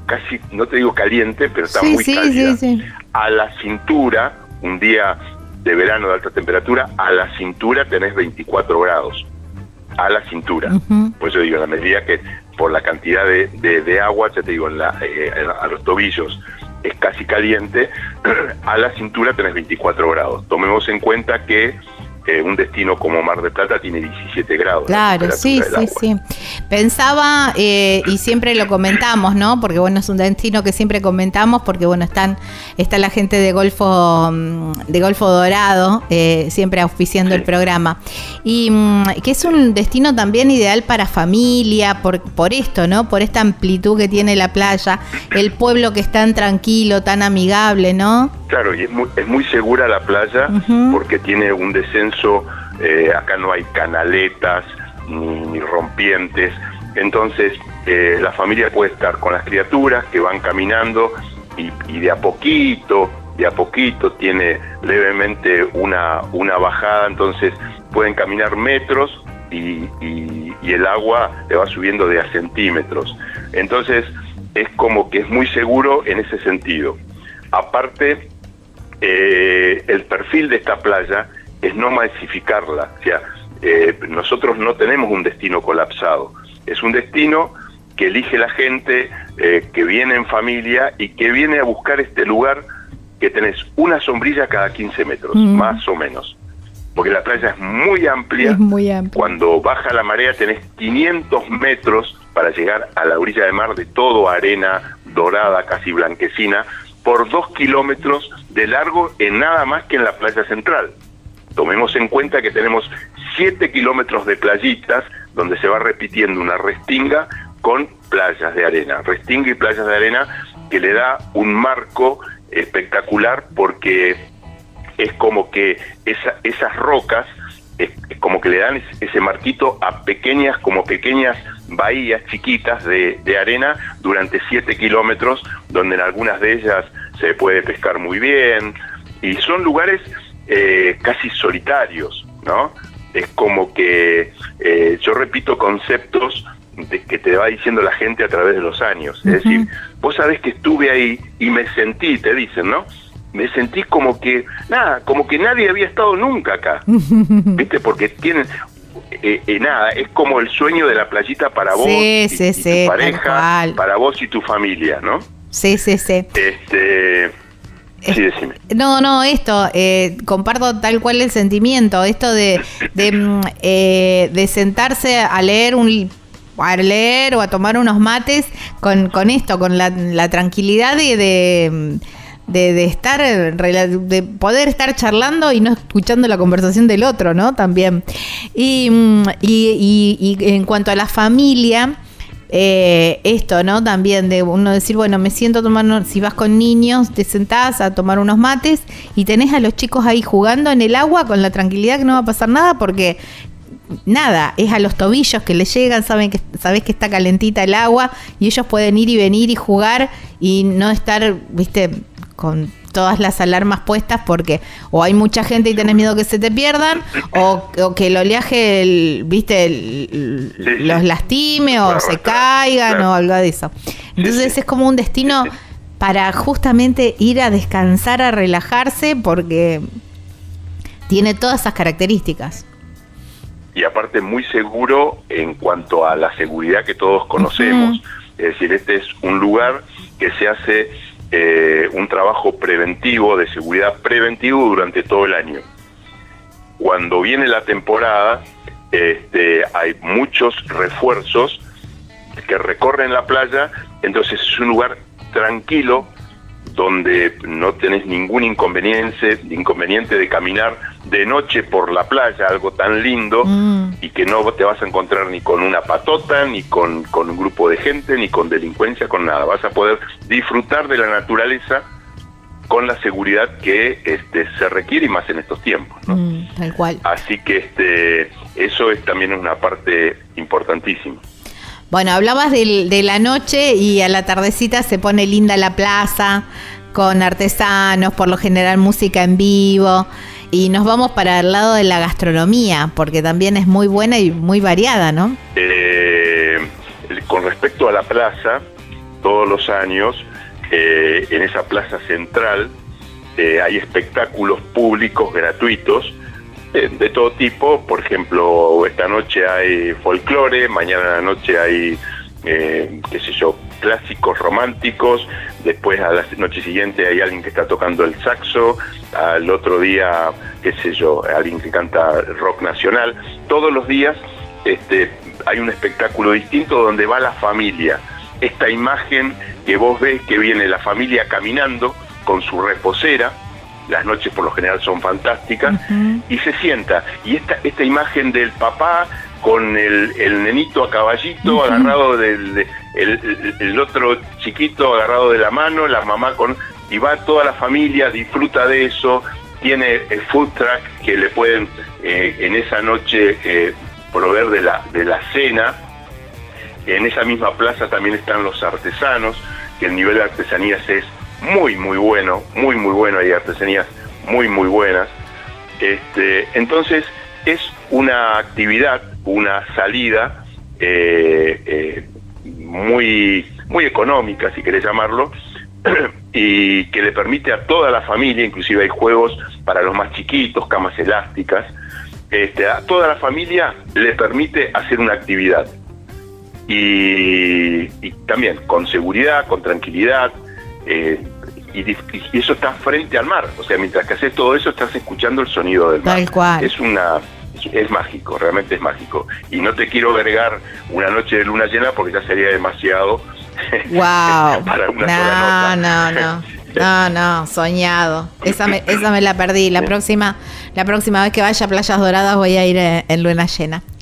casi, no te digo caliente, pero está muy caliente. a la cintura, un día de verano de alta temperatura, a la cintura tenés 24 grados. A la cintura. Por eso digo, en la medida que por la cantidad de, agua, ya te digo, eh, a los tobillos es casi caliente, [clears throat] a la cintura tenés 24 grados. Tomemos en cuenta que eh, un destino como Mar del Plata tiene 17 grados. Claro, sí, sí, sí. Pensaba, eh, y siempre lo comentamos, ¿no? Porque bueno, es un destino que siempre comentamos, porque bueno, están, está la gente de Golfo, mm, de Golfo Dorado, eh, siempre auspiciando el programa. Y mm, que es un destino también ideal para familia, por, por esto, ¿no? Por esta amplitud que tiene la playa, el pueblo que es tan tranquilo, tan amigable, ¿no? Claro, y es muy, es muy segura la playa porque tiene un descenso, eh, acá no hay canaletas ni, rompientes, entonces eh, la familia puede estar con las criaturas que van caminando y, de a poquito, de a poquito tiene levemente una, una bajada, entonces pueden caminar metros y, y, el agua le va subiendo de a centímetros. Entonces es como que es muy seguro en ese sentido. Aparte, eh, el perfil de esta playa es no masificarla. O sea, eh, nosotros no tenemos un destino colapsado. Es un destino que elige la gente, eh, que viene en familia y que viene a buscar este lugar que tenés una sombrilla cada 15 metros, mm. más o menos. Porque la playa es muy amplia. muy amplia. Cuando baja la marea tenés 500 metros para llegar a la orilla del mar de todo arena dorada, casi blanquecina, por dos kilómetros de largo en nada más que en la playa central. Tomemos en cuenta que tenemos siete kilómetros de playitas donde se va repitiendo una restinga con playas de arena, restinga y playas de arena que le da un marco espectacular porque es como que esas rocas es, como que le dan ese marquito a pequeñas, como pequeñas bahías chiquitas de, arena durante 7 kilómetros, donde en algunas de ellas se puede pescar muy bien, y son lugares eh, casi solitarios, ¿no? Es como que eh, yo repito conceptos de que te va diciendo la gente a través de los años. Es decir, vos sabés que estuve ahí y me sentí, te dicen, ¿no? me sentí como que, nada, como que nadie había estado nunca acá, [laughs] ¿viste? Porque tienen, eh, eh, nada, es como el sueño de la playita para vos y, tu pareja, para vos y tu familia, ¿no? Sí, sí, sí. Este, sí, decime. No, no, esto, eh, comparto tal cual el sentimiento, esto de, de, mm, de sentarse a leer un a leer o a tomar unos mates con, con esto, con la, la tranquilidad y de de, estar, de poder estar charlando y no escuchando la conversación del otro, ¿no? También. Y, mm, y, en cuanto a la familia, eh, esto, ¿no? También de uno decir, bueno, me siento tomar, si vas con niños, te sentás a tomar unos mates y tenés a los chicos ahí jugando en el agua con la tranquilidad que no va a pasar nada porque nada, es a los tobillos que le llegan, saben que sabes que está calentita el agua y ellos pueden ir y venir y jugar y no estar, viste, con todas las alarmas puestas porque o hay mucha gente y tenés miedo que se te pierdan o, que el oleaje, viste, los lastime o se caigan o algo de eso. Entonces es como un destino para justamente ir a descansar, a relajarse porque tiene todas esas características. Y aparte muy seguro en cuanto a la seguridad que todos conocemos. Es decir, este es un lugar que se hace eh, un trabajo preventivo, de seguridad preventivo durante todo el año. Cuando viene la temporada, este, hay muchos refuerzos que recorren la playa, entonces es un lugar tranquilo donde no tenés ningún inconveniente, inconveniente de caminar de noche por la playa, algo tan lindo, mm. y que no te vas a encontrar ni con una patota, ni con, un grupo de gente, ni con delincuencia, con nada. Vas a poder disfrutar de la naturaleza con la seguridad que este, se requiere y más en estos tiempos. Mm, tal cual. Así que este, eso es también una parte importantísima. Bueno, hablabas de la noche y a la tardecita se pone linda la plaza con artesanos, por lo general música en vivo. Y nos vamos para el lado de la gastronomía, porque también es muy buena y muy variada, ¿no? Eh, con respecto a la plaza, todos los años, eh, en esa plaza central, eh, hay espectáculos públicos gratuitos eh, de todo tipo. Por ejemplo, esta noche hay folclore, mañana en la noche hay, eh, qué sé yo, clásicos románticos, después a la noche siguiente hay alguien que está tocando el saxo, al otro día, qué sé yo, alguien que canta rock nacional. Todos los días este, hay un espectáculo distinto donde va la familia. Esta imagen que vos ves que viene la familia caminando con su reposera, las noches por lo general son fantásticas, y se sienta. Y esta, esta imagen del papá con el, el nenito a caballito agarrado del el, el, otro chiquito agarrado de la mano, la mamá con... Y va toda la familia, disfruta de eso, tiene el food track que le pueden eh, en esa noche eh, proveer de la, de la cena. En esa misma plaza también están los artesanos, que el nivel de artesanías es muy, muy bueno, muy, muy bueno, hay artesanías muy, muy buenas. Este, entonces, es una actividad, una salida eh, muy, muy económica, si querés llamarlo, [clears throat] y que le permite a toda la familia, inclusive hay juegos para los más chiquitos, camas elásticas, este, a toda la familia le permite hacer una actividad. Y, también con seguridad, con tranquilidad, eh, y, eso está frente al mar. O sea, mientras que haces todo eso, estás escuchando el sonido del mar. Es una es mágico, realmente es mágico. Y no te quiero vergar una noche de luna llena porque ya sería demasiado [laughs] wow. para una no, sola nota. No, no, [laughs] no, no, soñado. Esa me, esa me la perdí. La próxima, la próxima vez que vaya a Playas Doradas voy a ir eh, en, luna llena. [laughs]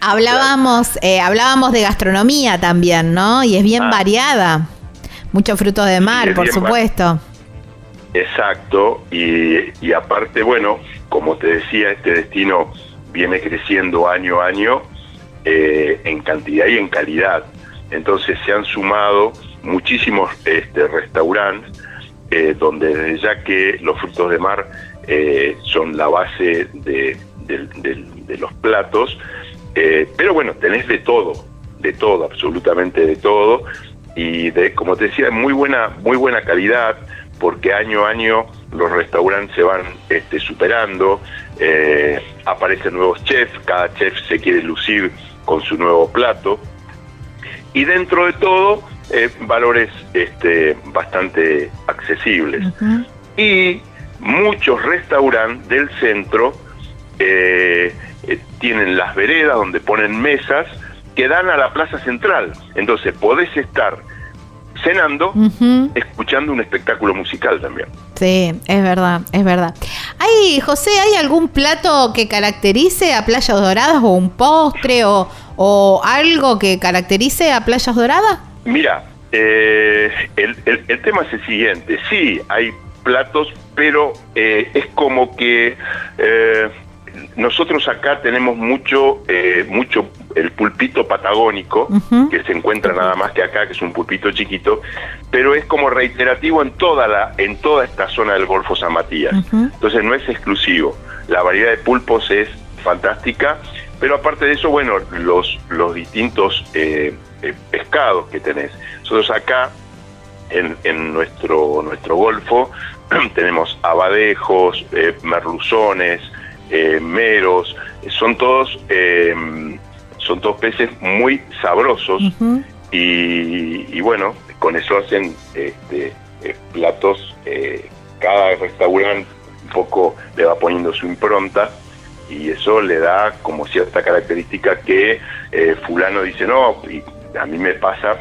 Hablábamos, eh, hablábamos de gastronomía también, ¿no? Y es bien ah. variada. Muchos frutos de mar, por supuesto. Exacto, y, y aparte, bueno, como te decía, este destino viene creciendo año a año eh, en cantidad y en calidad. Entonces se han sumado muchísimos este, restaurantes eh, donde desde ya que los frutos de mar eh, son la base de, los platos, pero bueno, tenés de todo, de todo, absolutamente de todo, y de, como te decía, muy buena, muy buena calidad, porque año a año los restaurantes se van este, superando, eh, aparecen nuevos chefs, cada chef se quiere lucir con su nuevo plato y dentro de todo eh, valores este, bastante accesibles. Y muchos restaurantes del centro eh, tienen las veredas donde ponen mesas que dan a la plaza central. Entonces podés estar cenando, escuchando un espectáculo musical también. Sí, es verdad, es verdad. ¿Hay, José, hay algún plato que caracterice a Playas Doradas o un postre o, o algo que caracterice a Playas Doradas? Mira, eh, el, el, tema es el siguiente. Sí, hay platos, pero eh, es como que eh, nosotros acá tenemos mucho, eh, mucho el pulpito patagónico, que se encuentra nada más que acá, que es un pulpito chiquito, pero es como reiterativo en toda la, en toda esta zona del Golfo San Matías. Entonces no es exclusivo. La variedad de pulpos es fantástica, pero aparte de eso, bueno, los, los distintos eh, eh, pescados que tenés. Nosotros acá en, en nuestro, nuestro golfo [clears throat] tenemos abadejos, merluzones, eh, meros, son todos eh, son todos peces muy sabrosos y, bueno, con eso hacen este, eh, platos, cada restaurante un poco le va poniendo su impronta y eso le da como cierta característica que fulano dice, no, y a mí me pasa,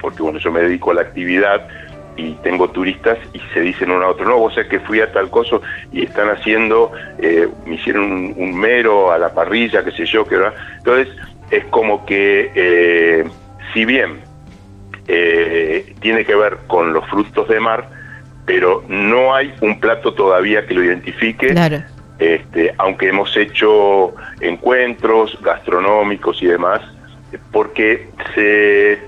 porque bueno, yo me dedico a la actividad, y tengo turistas y se dicen uno a otro, no, vos sabés que fui a tal coso y están haciendo, eh, me hicieron un, mero a la parrilla, qué sé yo, que entonces es como que eh, si bien eh, tiene que ver con los frutos de mar, pero no hay un plato todavía que lo identifique. Este, aunque hemos hecho encuentros gastronómicos y demás, porque se,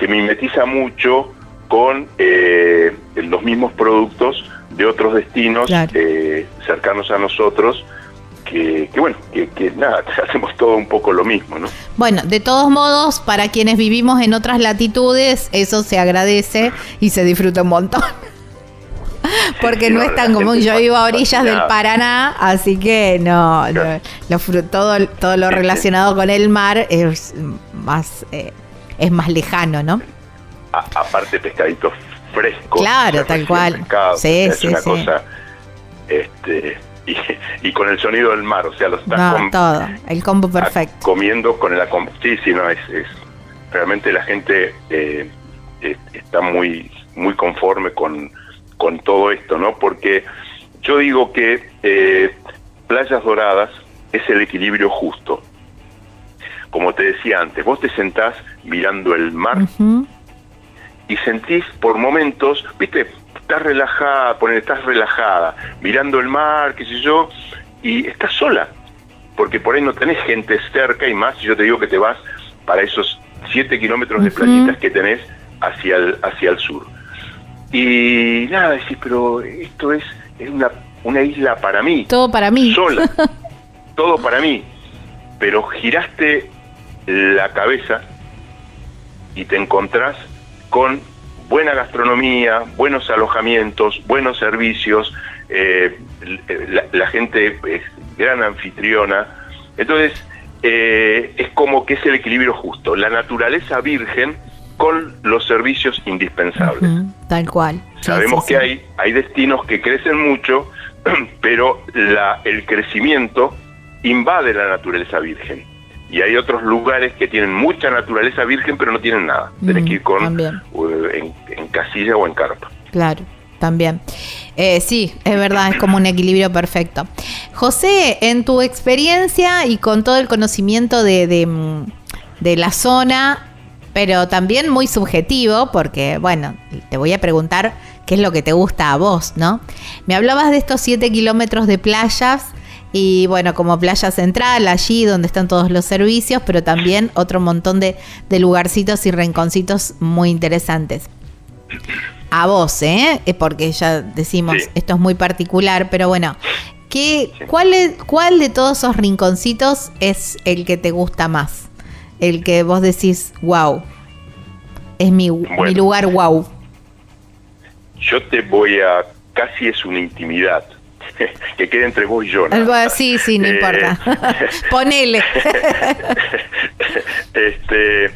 se mimetiza mucho con eh, los mismos productos de otros destinos eh, cercanos a nosotros. Que, bueno, que, nada, [laughs] hacemos todo un poco lo mismo, ¿no? Bueno, de todos modos, para quienes vivimos en otras latitudes, eso se agradece y se disfruta un montón. Porque no, es tan común. Yo vivo a orillas del Paraná, así que no, todo, todo lo relacionado con el mar es más eh, es más lejano, ¿no? Aparte pescaditos frescos. Claro, tal cual. sí, es sí, una cosa este y, con el sonido del mar, o sea, lo estás no, todo, el combo perfecto. Comiendo con el sí, sí, no, es, es realmente la gente eh, está muy muy conforme con, con todo esto, ¿no? Porque yo digo que eh, playas doradas es el equilibrio justo. Como te decía antes, vos te sentás mirando el mar y sentís por momentos, viste, estás relajada, poner, estás relajada, mirando el mar, qué sé yo, y estás sola, porque por ahí no tenés gente cerca y más, yo te digo que te vas para esos siete kilómetros de playitas que tenés hacia el, hacia el sur. Y nada, decís, pero esto es, es una, una isla para mí. Todo para mí. Sola. [laughs] todo para mí. Pero giraste la cabeza y te encontrás con buena gastronomía, buenos alojamientos, buenos servicios, eh, la, gente es gran anfitriona. Entonces, eh, es como que es el equilibrio justo, la naturaleza virgen con los servicios indispensables. tal cual. Sabemos que hay, hay destinos que crecen mucho, [clears throat] pero la, el crecimiento invade la naturaleza virgen y hay otros lugares que tienen mucha naturaleza virgen pero no tienen nada. Tienes que ir con eh, en, casilla o en carpa. Claro, también. Eh, sí, es verdad, es como un equilibrio perfecto. José, en tu experiencia y con todo el conocimiento de, de, mm, de la zona, pero también muy subjetivo, porque, bueno, te voy a preguntar qué es lo que te gusta a vos, ¿no? Me hablabas de estos siete kilómetros de playas y bueno, como playa central, allí donde están todos los servicios, pero también otro montón de, lugarcitos y rinconcitos muy interesantes. A vos, ¿eh? ¿eh? Porque ya decimos, esto es muy particular, pero bueno, ¿qué, cuál, ¿cuál de todos esos rinconcitos es el que te gusta más? El que vos decís, wow, es mi, mi lugar wow. Yo te voy a, casi es una intimidad [laughs] que quede entre vos y yo. Sí, sí, no importa. Eh, [laughs] Ponele. [laughs] este,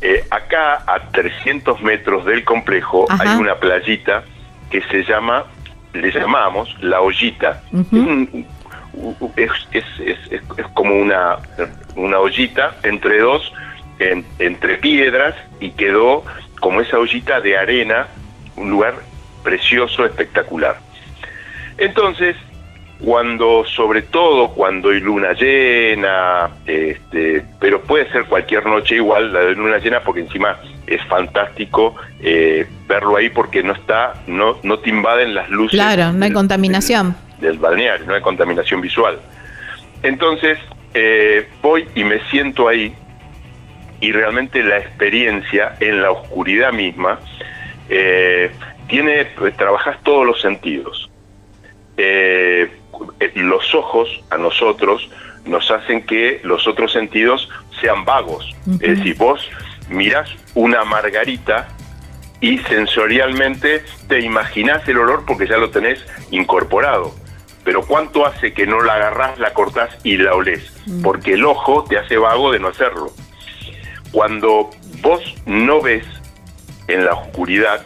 eh, acá, a 300 metros del complejo, hay una playita que se llama, le llamamos La Ollita. es, es, es, como una, una ollita entre dos, entre piedras, y quedó como esa ollita de arena, un lugar precioso, espectacular. Entonces, cuando, sobre todo cuando hay luna llena, este, pero puede ser cualquier noche igual la de luna llena, porque encima es fantástico eh, verlo ahí porque no está, no, no te invaden las luces. Claro, no hay contaminación. Del, balneario, no hay contaminación visual. Entonces, eh, voy y me siento ahí y realmente la experiencia en la oscuridad misma eh, tiene, pues, trabajas todos los sentidos eh, los ojos a nosotros nos hacen que los otros sentidos sean vagos. Es decir, vos mirás una margarita y sensorialmente te imaginás el olor porque ya lo tenés incorporado. Pero ¿cuánto hace que no la agarrás, la cortás y la olés? Porque el ojo te hace vago de no hacerlo. Cuando vos no ves en la oscuridad,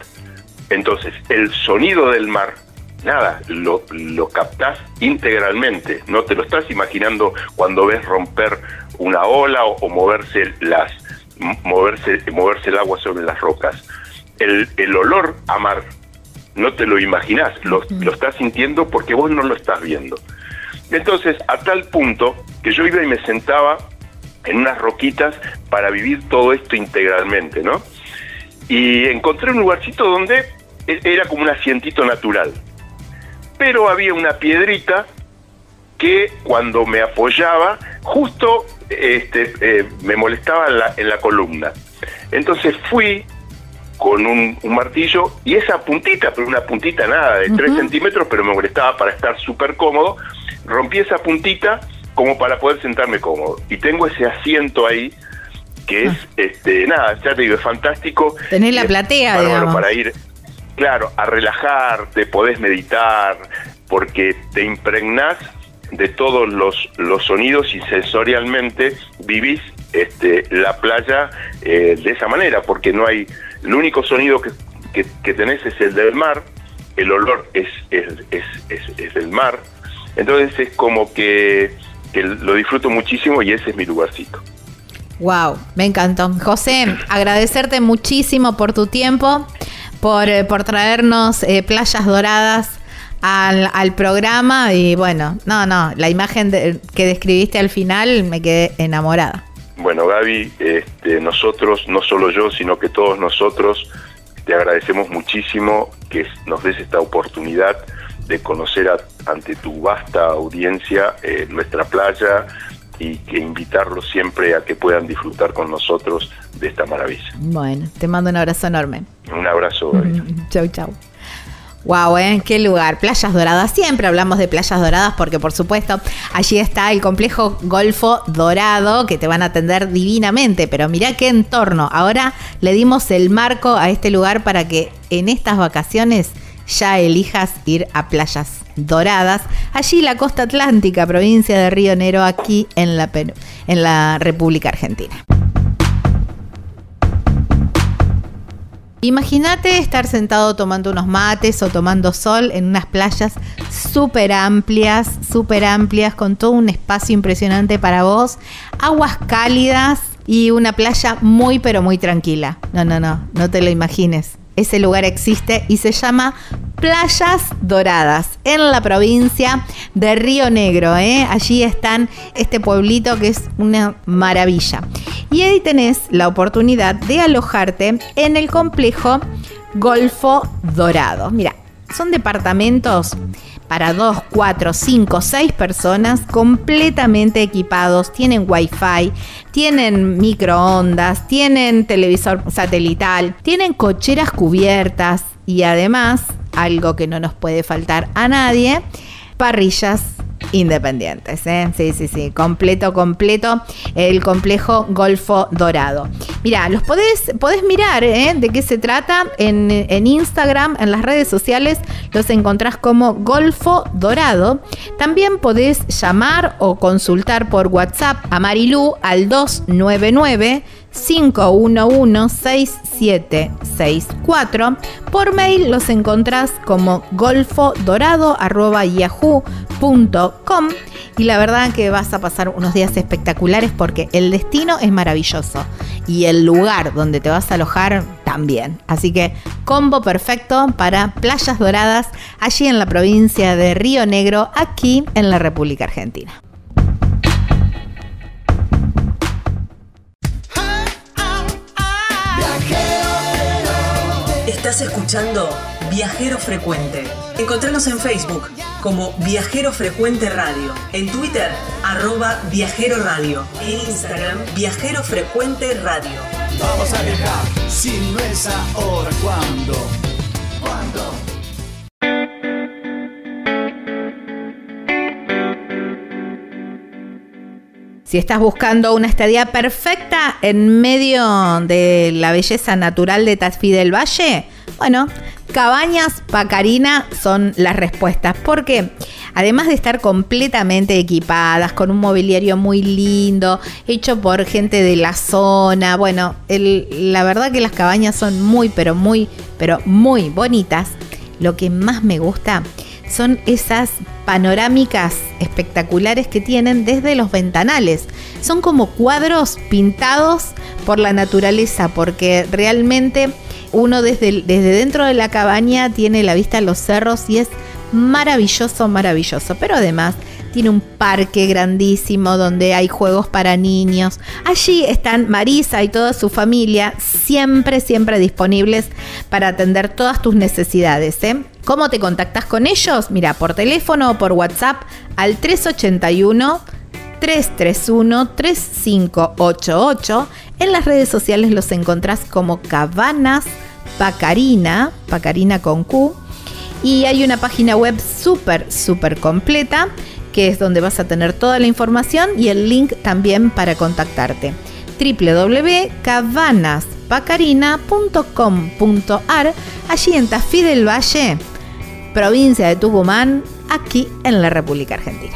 entonces el sonido del mar nada, lo, lo captás integralmente, no te lo estás imaginando cuando ves romper una ola o, moverse las moverse moverse el agua sobre las rocas. El, el olor a mar no te lo imaginas, lo, lo estás sintiendo porque vos no lo estás viendo. Entonces, a tal punto que yo iba y me sentaba en unas roquitas para vivir todo esto integralmente, ¿no? Y encontré un lugarcito donde e, era como un asientito natural pero había una piedrita que cuando me apoyaba, justo este, eh, me molestaba en la, columna. Entonces fui con un, martillo y esa puntita, pero una puntita nada, de 3 centímetros, pero me molestaba para estar súper cómodo, rompí esa puntita como para poder sentarme cómodo. Y tengo ese asiento ahí que es, ah. este nada, ya te digo, es fantástico. Tenés la platea, digamos. Para ir, claro, a relajarte, podés meditar, porque te impregnás de todos los, los sonidos y sensorialmente vivís este, la playa eh, de esa manera, porque no hay, el único sonido que, que, que tenés es el del mar, el olor es, es, es, es, del mar, entonces es como que, que lo disfruto muchísimo y ese es mi lugarcito. Wow, me encantó. José, agradecerte muchísimo por tu tiempo, por, eh, por traernos eh, playas doradas al, al programa y bueno, no, no, la imagen de- que describiste al final me quedé enamorada. Bueno, Gaby, este, nosotros, no solo yo, sino que todos nosotros, te agradecemos muchísimo que nos des esta oportunidad de conocer ante tu vasta audiencia eh, nuestra playa y que invitarlos siempre a que puedan disfrutar con nosotros de esta maravilla. Bueno, te mando un abrazo enorme. Un abrazo. [laughs] Chau, chau. Wow, ¿eh? Qué lugar. Playas Doradas. Siempre hablamos de Playas Doradas porque, por supuesto, allí está el complejo Golfo Dorado que te van a atender divinamente. Pero mirá qué entorno. Ahora le dimos el marco a este lugar para que en estas vacaciones ya elijas ir a Playas Doradas. Allí la costa atlántica, provincia de Río Negro, aquí en la, en la República Argentina. Imagínate estar sentado tomando unos mates o tomando sol en unas playas súper amplias, súper amplias, con todo un espacio impresionante para vos, aguas cálidas y una playa muy pero muy tranquila. No, no, no, no te lo imagines. Ese lugar existe y se llama Playas Doradas en la provincia de Río Negro. ¿eh? Allí están este pueblito que es una maravilla. Y ahí tenés la oportunidad de alojarte en el complejo Golfo Dorado. Mira, son departamentos para 2, 4, 5, 6 personas completamente equipados. Tienen wifi, tienen microondas, tienen televisor satelital, tienen cocheras cubiertas y además, algo que no nos puede faltar a nadie, parrillas independientes. ¿eh? Sí, sí, sí, completo, completo el complejo Golfo Dorado. Mira, los podés, podés mirar ¿eh? de qué se trata en, en Instagram, en las redes sociales, los encontrás como Golfo Dorado. También podés llamar o consultar por WhatsApp a Marilú al 299 511-6764. Por mail los encontrás como golfodorado.yahoo.com y la verdad que vas a pasar unos días espectaculares porque el destino es maravilloso y el lugar donde te vas a alojar también. Así que combo perfecto para playas doradas allí en la provincia de Río Negro, aquí en la República Argentina. Estás escuchando Viajero Frecuente. Encontranos en Facebook como Viajero Frecuente Radio, en Twitter arroba Viajero Radio, en Instagram Viajero Frecuente Radio. Vamos a viajar, si no es ahora, ¿cuándo? ¿Cuándo? Si estás buscando una estadía perfecta en medio de la belleza natural de Tafí del Valle, bueno, Cabañas Pacarina son las respuestas. Porque además de estar completamente equipadas, con un mobiliario muy lindo, hecho por gente de la zona, bueno, el- la verdad que las cabañas son muy, pero muy, pero muy bonitas. Lo que más me gusta son esas panorámicas espectaculares que tienen desde los ventanales. Son como cuadros pintados por la naturaleza, porque realmente uno desde, desde dentro de la cabaña tiene la vista a los cerros y es maravilloso, maravilloso. Pero además tiene un parque grandísimo donde hay juegos para niños. Allí están Marisa y toda su familia siempre, siempre disponibles para atender todas tus necesidades. ¿eh? ¿Cómo te contactas con ellos? Mira, por teléfono o por WhatsApp al 381 331-3588. En las redes sociales los encontrás como Cabanas Pacarina, Pacarina con Q. Y hay una página web súper, súper completa, que es donde vas a tener toda la información y el link también para contactarte. www.cabanaspacarina.com.ar, allí en Tafí del Valle, provincia de Tucumán, aquí en la República Argentina.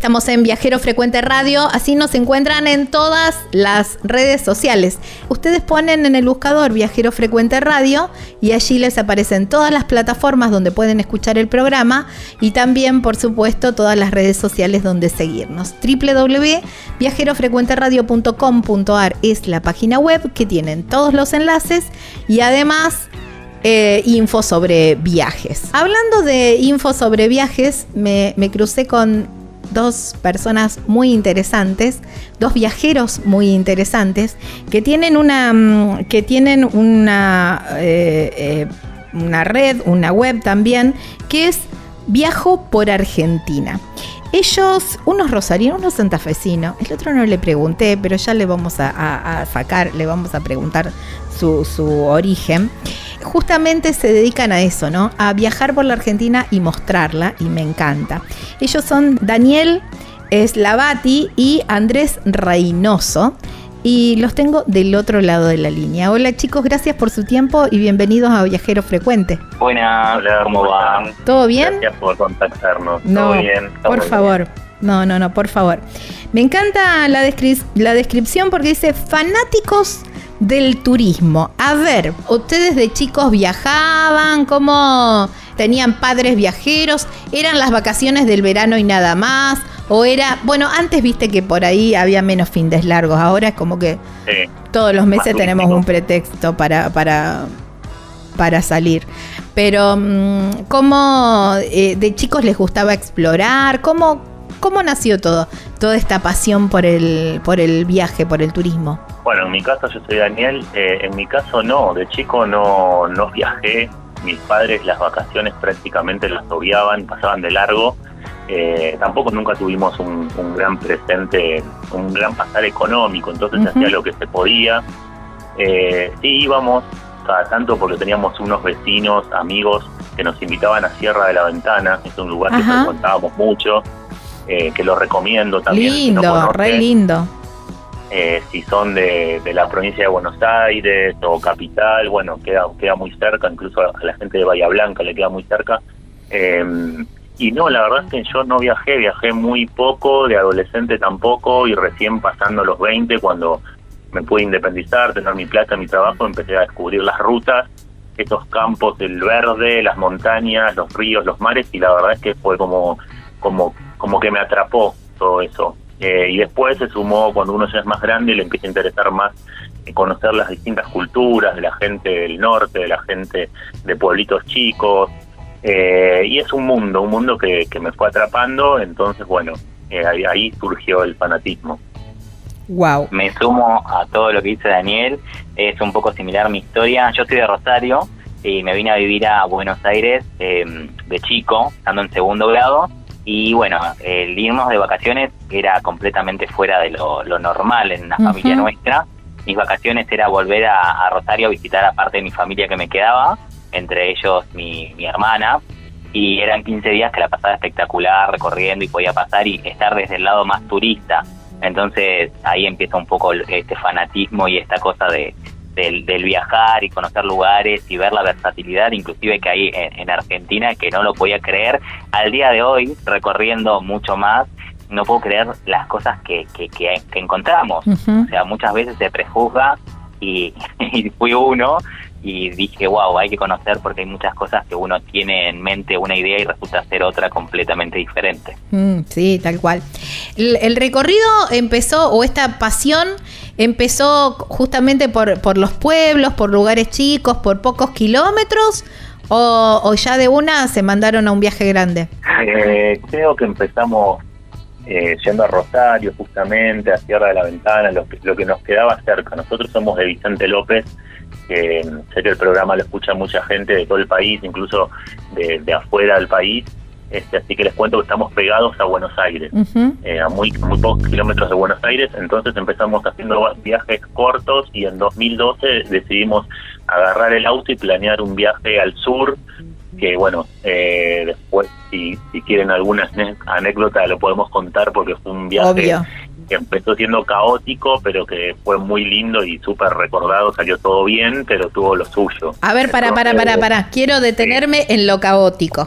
Estamos en Viajero Frecuente Radio, así nos encuentran en todas las redes sociales. Ustedes ponen en el buscador Viajero Frecuente Radio y allí les aparecen todas las plataformas donde pueden escuchar el programa y también, por supuesto, todas las redes sociales donde seguirnos. www.viajerofrecuenteradio.com.ar es la página web que tienen todos los enlaces y además eh, info sobre viajes. Hablando de info sobre viajes, me, me crucé con dos personas muy interesantes, dos viajeros muy interesantes, que tienen una, mm, que tienen una, eh, eh, una red, una web también, que es Viajo por Argentina. Ellos, unos rosarinos, unos santafesinos, el otro no le pregunté, pero ya le vamos a, a sacar, le vamos a preguntar su, su origen justamente se dedican a eso, ¿no? A viajar por la Argentina y mostrarla, y me encanta. Ellos son Daniel Slavati y Andrés Reynoso. Y los tengo del otro lado de la línea. Hola chicos, gracias por su tiempo y bienvenidos a Viajero Frecuente. Buenas, Hola, ¿cómo van? ¿Todo bien? Gracias por contactarnos. No, ¿Todo bien? por favor. No, no, no, por favor. Me encanta la, descri- la descripción porque dice fanáticos del turismo. A ver, ustedes de chicos viajaban, ¿cómo tenían padres viajeros? ¿Eran las vacaciones del verano y nada más? ¿O era, bueno, antes viste que por ahí había menos fines largos, ahora es como que. Sí. todos los meses tenemos un pretexto para, para, para salir. Pero, mm, ¿cómo eh, de chicos les gustaba explorar? ¿Cómo, ¿Cómo nació todo? Toda esta pasión por el, por el viaje, por el turismo. Bueno, en mi caso yo soy Daniel, eh, en mi caso no, de chico no, no viajé, mis padres las vacaciones prácticamente las obviaban, pasaban de largo, Eh, tampoco nunca tuvimos un, un gran presente, un gran pasar económico, entonces se hacía lo que se podía. Eh, sí íbamos cada tanto porque teníamos unos vecinos, amigos que nos invitaban a Sierra de la Ventana, es un lugar que Ajá. frecuentábamos mucho, eh, que lo recomiendo también. si no lindo, re conocen lindo. Eh, si son de, de la provincia de Buenos Aires o capital, bueno, queda, queda muy cerca, incluso a la gente de Bahía Blanca le queda muy cerca. Eh, y no, la verdad es que yo no viajé, viajé muy poco, de adolescente tampoco, y recién pasando los 20, cuando me pude independizar, tener mi plata, mi trabajo, empecé a descubrir las rutas, esos campos, el verde, las montañas, los ríos, los mares, y la verdad es que fue como, como, como que me atrapó todo eso. Eh, y después se sumó, cuando uno ya es más grande, le empieza a interesar más conocer las distintas culturas de la gente del norte, de la gente de pueblitos chicos. eh, y es un mundo, un mundo que, que me fue atrapando, entonces bueno, eh, ahí, ahí surgió el fanatismo. Wow. Me sumo a todo lo que dice Daniel, es un poco similar mi historia. Yo soy de Rosario y me vine a vivir a Buenos Aires eh, de chico, estando en segundo grado. Y bueno, el irnos de vacaciones era completamente fuera de lo, lo normal en la Ujú. familia nuestra. Mis vacaciones era volver a, a Rosario a visitar a parte de mi familia que me quedaba, entre ellos mi, mi hermana. Y eran 15 días que la pasaba espectacular, recorriendo y podía pasar y estar desde el lado más turista. Entonces ahí empieza un poco este fanatismo y esta cosa de, del, del viajar y conocer lugares y ver la versatilidad inclusive que hay en, en Argentina que no lo podía creer. Al día de hoy, recorriendo mucho más, no puedo creer las cosas que, que, que, que encontramos. O sea, muchas veces se prejuzga y, [laughs] y fui uno y dije, wow, hay que conocer porque hay muchas cosas que uno tiene en mente una idea y resulta ser otra completamente diferente. Mm, sí, tal cual. El, el recorrido empezó, o esta pasión empezó justamente por, por los pueblos, por lugares chicos, por pocos kilómetros, o, ya de una se mandaron a un viaje grande. Eh, creo que empezamos eh, yendo a Rosario justamente, a Sierra de la Ventana, lo que, lo que nos quedaba cerca. Nosotros somos de Vicente López, que sé que el programa lo escucha mucha gente de todo el país, incluso de afuera del país. Este, así que les cuento que estamos pegados a Buenos Aires, eh, a muy, muy pocos kilómetros de Buenos Aires. Entonces empezamos haciendo viajes cortos y en 2012 decidimos agarrar el auto y planear un viaje al sur, que bueno, eh, después si, si quieren alguna anécdota lo podemos contar porque fue un viaje Obvio. Que empezó siendo caótico, pero que fue muy lindo y súper recordado, salió todo bien, pero tuvo lo suyo. A ver, para, para, para, para. Quiero detenerme en lo caótico.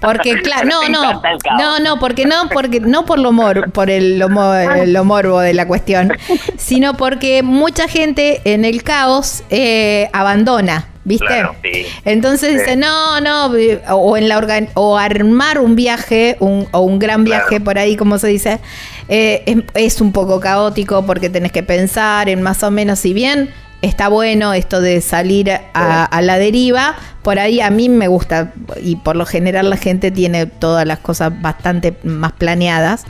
Porque, [laughs] claro, no, no, no, no, porque no, porque no por lo mor, por el lo, lo morbo de la cuestión, [laughs] sino porque mucha gente en el caos eh, abandona, ¿viste? Claro, sí. Entonces Sí. dice, no, no, eh, o en la organ o armar un viaje, un, o un gran viaje Claro. por ahí, como se dice, eh, es, es un poco caótico porque tenés que pensar en más o menos, si bien está bueno esto de salir a, a la deriva, por ahí a mí me gusta, y por lo general la gente tiene todas las cosas bastante más planeadas.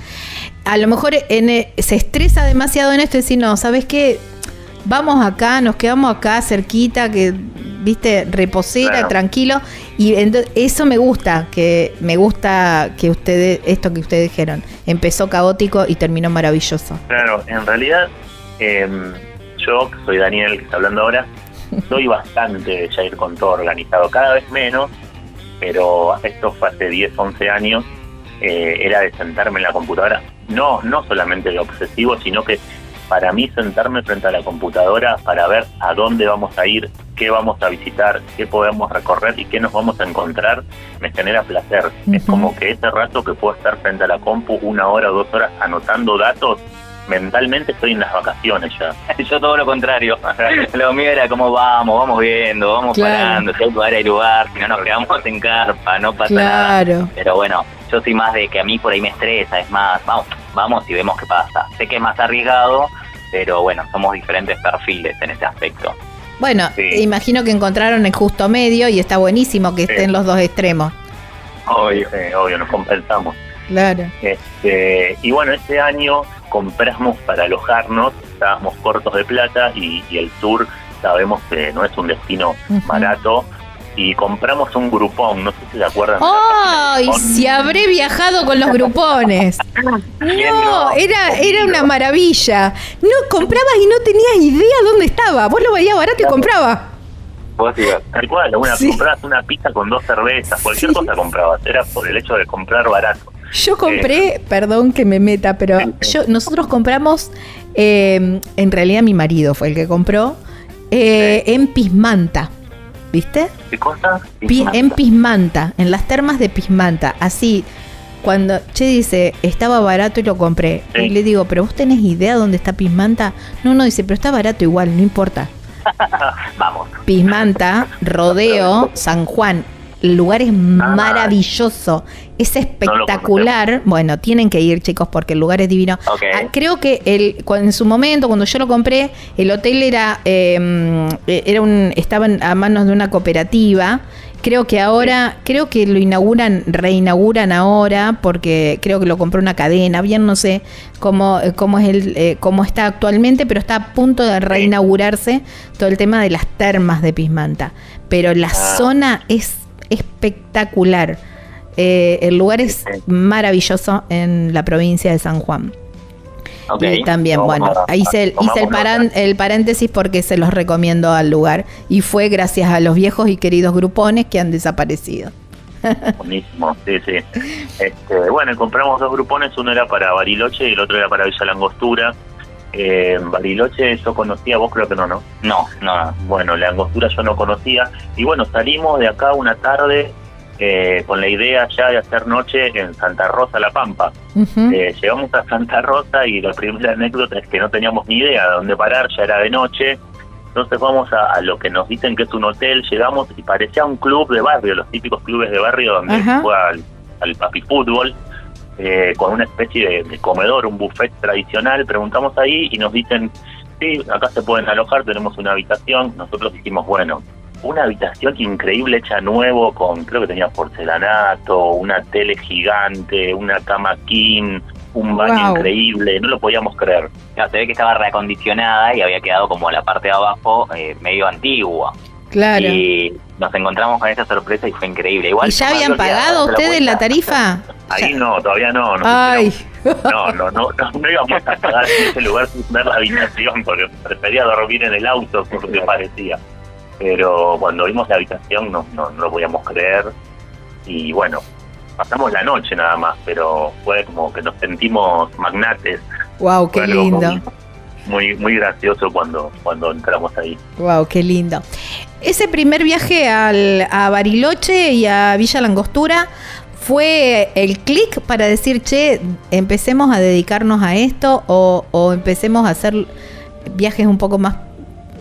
A lo mejor en, eh, se estresa demasiado en esto y decir, no, ¿sabes qué? Vamos acá, nos quedamos acá cerquita, que, viste, reposera, Claro. tranquilo. Y eso me gusta, que me gusta que ustedes, esto que ustedes dijeron, empezó caótico y terminó maravilloso. Claro, en realidad, em, yo, que soy Daniel, que está hablando ahora, [laughs] soy bastante ya ir con todo organizado, cada vez menos, pero esto fue hace 10, 11 años, eh, era de sentarme en la computadora, no, no solamente de obsesivo, sino que para mí sentarme frente a la computadora para ver a dónde vamos a ir, qué vamos a visitar, qué podemos recorrer y qué nos vamos a encontrar, me genera placer. Es como que ese rato que puedo estar frente a la compu una hora o dos horas anotando datos, mentalmente estoy en las vacaciones ya. [laughs] Yo todo lo contrario. [laughs] Lo mío era como vamos, vamos viendo, vamos Claro. parando, si hay lugar hay lugar, si no nos quedamos en carpa, no pasa nada. Claro. Pero bueno, yo soy más de que a mí por ahí me estresa, es más, vamos, vamos y vemos qué pasa. Sé que es más arriesgado, pero bueno, somos diferentes perfiles en ese aspecto. Bueno, Sí. imagino que encontraron el justo medio y está buenísimo que Sí. estén los dos extremos. Obvio, eh, obvio, nos compensamos. Claro. Este, y bueno, este año compramos para alojarnos, estábamos cortos de plata y, y el sur sabemos que no es un destino barato y compramos un grupón, no sé si se acuerdan. ¡Ay! Si habré viajado con los grupones. [laughs] ¿Quién No, era, era una maravilla. No comprabas y no tenías idea dónde estaba. Vos lo veías barato y comprabas. Vos Tal cual, una, Sí. comprabas una pizza con dos cervezas, cualquier Sí. cosa comprabas, era por el hecho de comprar barato. Yo compré, perdón que me meta, pero yo, nosotros compramos, eh, en realidad mi marido fue el que compró, eh, en Pismanta, ¿viste? ¿Qué cosa? En Pismanta, en las termas de Pismanta, así. Cuando Che dice, estaba barato y lo compré. Sí. Y le digo, ¿pero vos tenés idea dónde está Pismanta? No, no, dice, pero está barato igual, no importa. [laughs] vamos. Pismanta, [laughs] Rodeo, San Juan. El lugar es maravilloso, es espectacular. Bueno, tienen que ir, chicos, porque el lugar es divino. Ah, creo que el, en su momento, cuando yo lo compré, el hotel era, eh, era un, estaba a manos de una cooperativa. Creo que ahora, creo que lo inauguran, reinauguran ahora, porque creo que lo compró una cadena, bien no sé cómo, eh, cómo es el, eh, cómo está actualmente, pero está a punto de reinaugurarse todo el tema de las termas de Pismanta. Pero la Ah. zona es espectacular. Eh, el lugar es maravilloso en la provincia de San Juan. Y también, bueno, hice el, hice el, paran- el paréntesis porque se los recomiendo al lugar. Y fue gracias a los viejos y queridos grupones que han desaparecido. [laughs] Buenísimo, sí, sí. Este, bueno, compramos dos grupones, uno era para Bariloche y el otro era para Villa Langostura. Eh, Bariloche yo conocía, vos creo que no, ¿no? No, no, no. Bueno, la angostura yo no conocía. Y bueno, salimos de acá una tarde eh, con la idea ya de hacer noche en Santa Rosa, La Pampa. Eh, llegamos a Santa Rosa y la primera anécdota es que no teníamos ni idea de dónde parar, ya era de noche. Entonces vamos a, a lo que nos dicen que es un hotel, llegamos y parecía un club de barrio, los típicos clubes de barrio donde se juega al, al papi fútbol, eh, con una especie de, de comedor, un buffet tradicional. Preguntamos ahí y nos dicen, sí, acá se pueden alojar, tenemos una habitación. Nosotros dijimos, bueno, una habitación increíble hecha nuevo con, creo que tenía porcelanato, una tele gigante, una cama king, un baño Wow. increíble, no lo podíamos creer. Claro, se ve que estaba reacondicionada y había quedado como la parte de abajo eh, medio antigua. Claro. Y nos encontramos con esa sorpresa y fue increíble. Igual ¿Y ya habían pagado ustedes la vuelta. tarifa? Ahí no, todavía no. no Ay. No, no, no, no, no íbamos a pagar en ese lugar sin ver la habitación porque prefería dormir en el auto porque parecía. pero cuando vimos la habitación no, no, no lo podíamos creer y bueno, pasamos la noche nada más, pero fue como que nos sentimos magnates. Wow, qué lindo. Muy, muy, muy gracioso cuando, cuando entramos ahí. Wow, qué lindo. Ese primer viaje al, a Bariloche y a Villa Langostura fue el clic para decir, che, empecemos a dedicarnos a esto o, o empecemos a hacer viajes un poco más,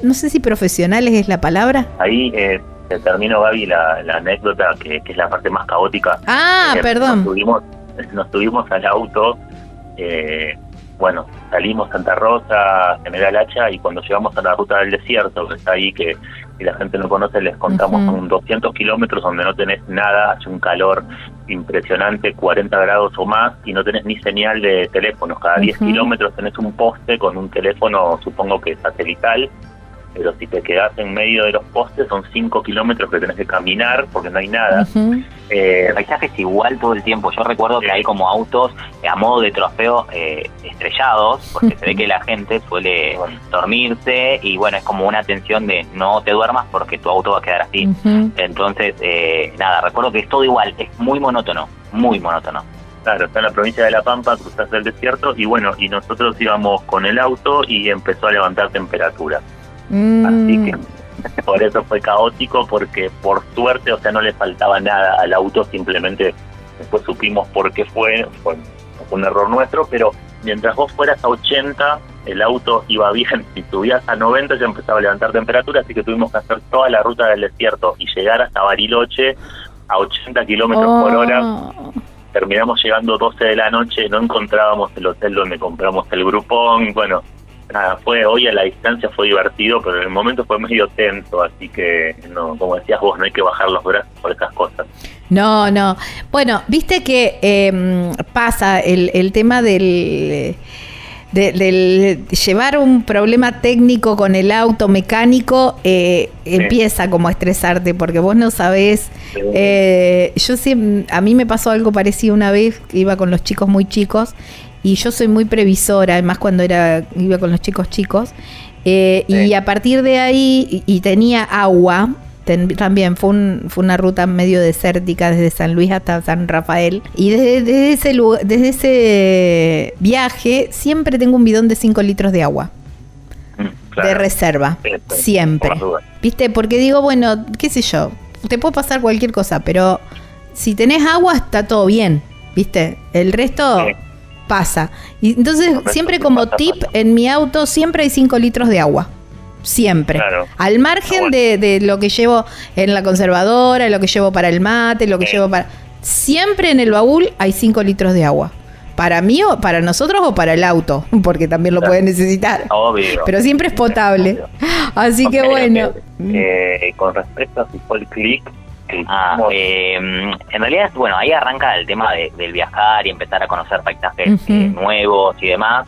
no sé si profesionales es la palabra. Ahí eh, te termino, Gaby, la, la anécdota que, que es la parte más caótica. Ah, Eh, perdón. Nos subimos, nos subimos al auto, eh, bueno, salimos Santa Rosa, General Hacha, y cuando llegamos a la ruta del desierto, que está ahí, que si la gente no conoce, les contamos, son 200 kilómetros donde no tenés nada, hace un calor impresionante, 40 grados o más, y no tenés ni señal de teléfonos. Cada 10 Ujú. kilómetros tenés un poste con un teléfono, supongo que satelital, pero si te quedás en medio de los postes son 5 kilómetros que tenés que caminar porque no hay nada. Eh, El paisaje es igual todo el tiempo. Yo recuerdo que hay como autos eh, a modo de trofeo eh, estrellados, porque se ve que la gente suele dormirse y bueno, es como una tensión de no te duermas porque tu auto va a quedar así. Entonces, eh, nada, recuerdo que es todo igual, es muy monótono, muy monótono. Claro, está en la provincia de La Pampa, cruzaste el desierto y bueno, y nosotros íbamos con el auto y empezó a levantar temperatura. Mm. Así que [laughs] por eso fue caótico porque por suerte, o sea, no le faltaba nada al auto, simplemente después supimos por qué fue, fue un error nuestro, pero mientras vos fueras a 80, el auto iba bien, [laughs] si subías a 90 ya empezaba a levantar temperatura, así que tuvimos que hacer toda la ruta del desierto y llegar hasta Bariloche a 80 kilómetros por hora Oh. terminamos llegando 12 de la noche, no encontrábamos el hotel donde compramos el grupón, bueno, nada, fue hoy a la distancia fue divertido, pero en el momento fue medio tenso, así que no, como decías vos, no hay que bajar los brazos por esas cosas. No, no. Bueno, viste que eh, pasa el, el tema del, de- del llevar un problema técnico con el auto mecánico, eh, empieza como a estresarte porque vos no sabés. Sí. eh, yo siem- a mí me pasó algo parecido una vez, que iba con los chicos muy chicos y yo soy muy previsora, además cuando era iba con los chicos chicos. eh, Y a partir de ahí, y, y tenía agua, ten- también fue, un- fue una ruta medio desértica desde San Luis hasta San Rafael. Y desde, desde ese, lu- desde ese viaje siempre tengo un bidón de 5 litros de agua, Mm, claro. de reserva, Sí, siempre. por. ¿Viste? Porque digo, bueno, qué sé yo, te puede pasar cualquier cosa, pero si tenés agua está todo bien, ¿viste? El resto Sí. Pasa. Y entonces, siempre como pasa, tip, pasa. en mi auto siempre hay 5 litros de agua. Siempre. Claro. Al margen bueno. de, de lo que llevo en la conservadora, lo que llevo para el mate, lo que Sí. llevo para... Siempre en el baúl hay 5 litros de agua. Para mí o para nosotros o para el auto, [laughs] porque también lo Claro. pueden necesitar. Obvio. Pero siempre es potable. Así que bueno. Eh, con respecto a si fue el Ah, eh, en realidad, bueno, ahí arranca el tema de- del viajar y empezar a conocer paisajes eh, nuevos y demás.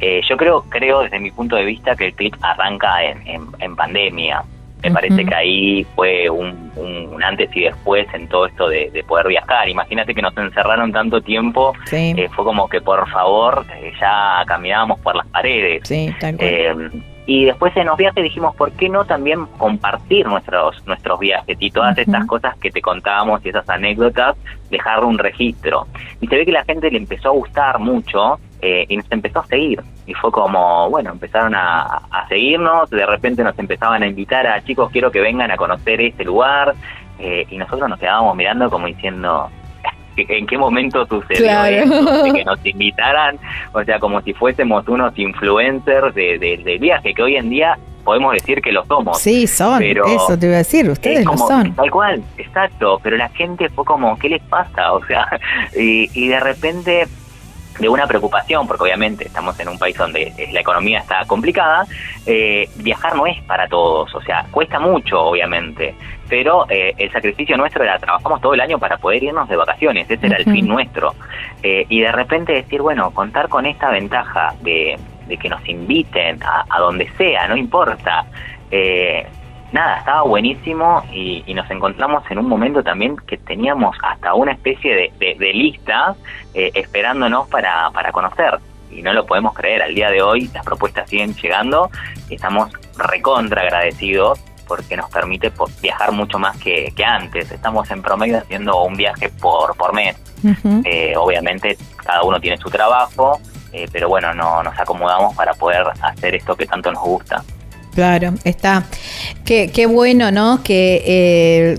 Eh, yo creo, creo desde mi punto de vista que el clip arranca en, en- en pandemia. Me parece que ahí fue un, un antes y después en todo esto de, de poder viajar. Imagínate que nos encerraron tanto tiempo, Sí, eh, fue como que por favor eh, ya caminábamos por las paredes. sí, tal cual. Y después en los viajes dijimos, ¿por qué no también compartir nuestros nuestros viajes y todas estas cosas que te contábamos y esas anécdotas, dejar un registro? Y se ve que la gente le empezó a gustar mucho eh, y nos empezó a seguir. Y fue como, bueno, empezaron a, a seguirnos, de repente nos empezaban a invitar a chicos, quiero que vengan a conocer este lugar. eh, y nosotros nos quedábamos mirando como diciendo, ¿en qué momento sucedió Claro. esto? De que [laughs] nos invitaran o sea, como si fuésemos unos influencers de, de- del viaje, que hoy en día podemos decir que lo somos. Sí, son. pero Eso te iba a decir. Ustedes Es lo como, son. Tal cual, exacto. Pero la gente fue como, ¿qué les pasa? O sea, [laughs] y, y de repente de una preocupación, porque obviamente estamos en un país donde eh, la economía está complicada, eh, viajar no es para todos, o sea, cuesta mucho, obviamente, pero eh, el sacrificio nuestro era, trabajamos todo el año para poder irnos de vacaciones, ese era el fin nuestro. Eh, y de repente decir, bueno, contar con esta ventaja de, de que nos inviten a, a donde sea, no importa. Eh, nada, estaba buenísimo y, y nos encontramos en un momento también que teníamos hasta una especie de, de- de lista eh, esperándonos para, para conocer. Y no lo podemos creer, al día de hoy las propuestas siguen llegando y estamos recontra agradecidos porque nos permite viajar mucho más que, que antes. Estamos en promedio haciendo un viaje por, por mes. Eh, obviamente cada uno tiene su trabajo, eh, pero bueno, no, nos acomodamos para poder hacer esto que tanto nos gusta. Claro, está. Qué, qué bueno, ¿no? Que, eh,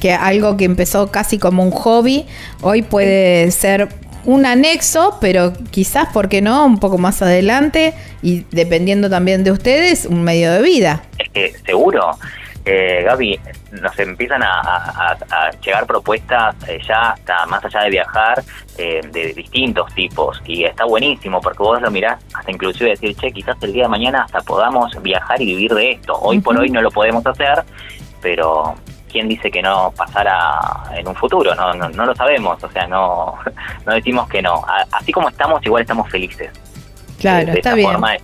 que algo que empezó casi como un hobby, hoy puede ser un anexo, pero quizás, ¿por qué no? Un poco más adelante y dependiendo también de ustedes, un medio de vida. Es que seguro, eh, Gaby, nos empiezan a, a- a- a llegar propuestas eh, ya hasta más allá de viajar eh, de distintos tipos y está buenísimo porque vos lo mirás hasta inclusive decir, che, quizás el día de mañana hasta podamos viajar y vivir de esto. Hoy por hoy no lo podemos hacer, pero ¿quién dice que no pasará en un futuro? No, no, no lo sabemos, o sea, no, [laughs] no decimos que no. A- así como estamos, igual estamos felices. Claro, de, de está esa bien. forma es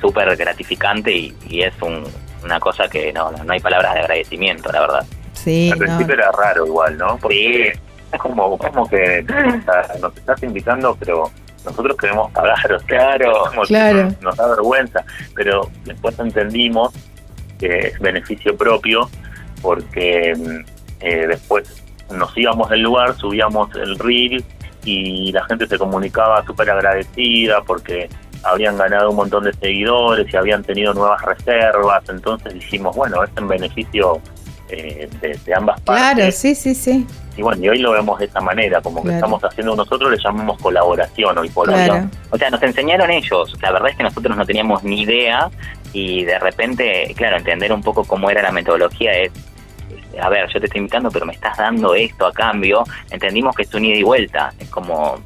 súper gratificante y, y es un- una cosa que no, no, no hay palabras de agradecimiento, la verdad. Sí, Al no. principio era raro igual, ¿no? Porque es como, como que sea, nos estás invitando, pero nosotros queremos pagar, o sea, Claro, como que claro. Nos, nos da vergüenza, pero después entendimos que es beneficio propio porque mm, eh, después nos íbamos del lugar, subíamos el reel y la gente se comunicaba súper agradecida porque habían ganado un montón de seguidores y habían tenido nuevas reservas, entonces dijimos, bueno, es en beneficio eh, de, de ambas Claro, partes. sí, sí, sí. Y bueno, y hoy lo vemos de esa manera, como que Claro. estamos haciendo nosotros, le llamamos colaboración hoy por Claro. hoy. O sea, nos enseñaron ellos. La verdad es que nosotros no teníamos ni idea y de repente, claro, entender un poco cómo era la metodología es, a ver, yo te estoy invitando, pero me estás dando esto a cambio. Entendimos que es un ida y vuelta. Es como,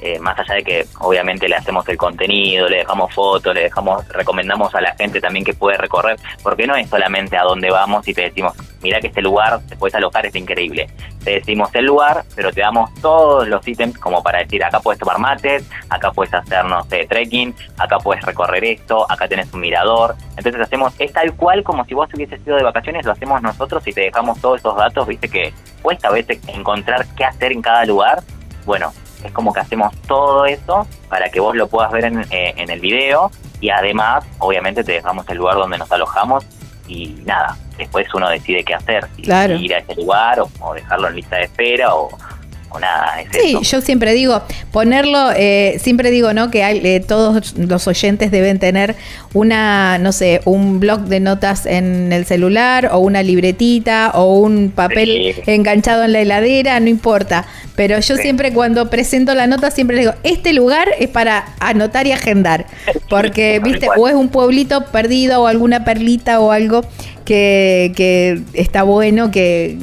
eh, más allá de que obviamente le hacemos el contenido, le dejamos fotos, le dejamos, recomendamos a la gente también que puede recorrer, porque no es solamente a dónde vamos y te decimos, mira que este lugar te puedes alojar, es increíble. Te decimos el lugar, pero te damos todos los ítems como para decir, acá puedes tomar mates, acá puedes hacer, no sé, trekking, acá puedes recorrer esto, acá tenés un mirador. Entonces hacemos, es tal cual como si vos hubieses ido de vacaciones, lo hacemos nosotros y te dejamos todos esos datos, viste que cuesta a veces encontrar qué hacer en cada lugar. Bueno, es como que hacemos todo eso para que vos lo puedas ver en, eh, en el video y además, obviamente, te dejamos el lugar donde nos alojamos y nada, después uno decide qué hacer, si Claro. ir a ese lugar o, o dejarlo en lista de espera o, o nada, es Sí, eso. yo siempre digo, ponerlo, eh, siempre digo, ¿no? Que hay, eh, todos los oyentes deben tener una, no sé, un blog de notas en el celular o una libretita o un papel Sí. enganchado en la heladera, no importa. Pero yo Sí. siempre cuando presento la nota siempre digo, este lugar es para anotar y agendar. [laughs] Porque, viste, o es un pueblito perdido o alguna perlita o algo que, que está bueno que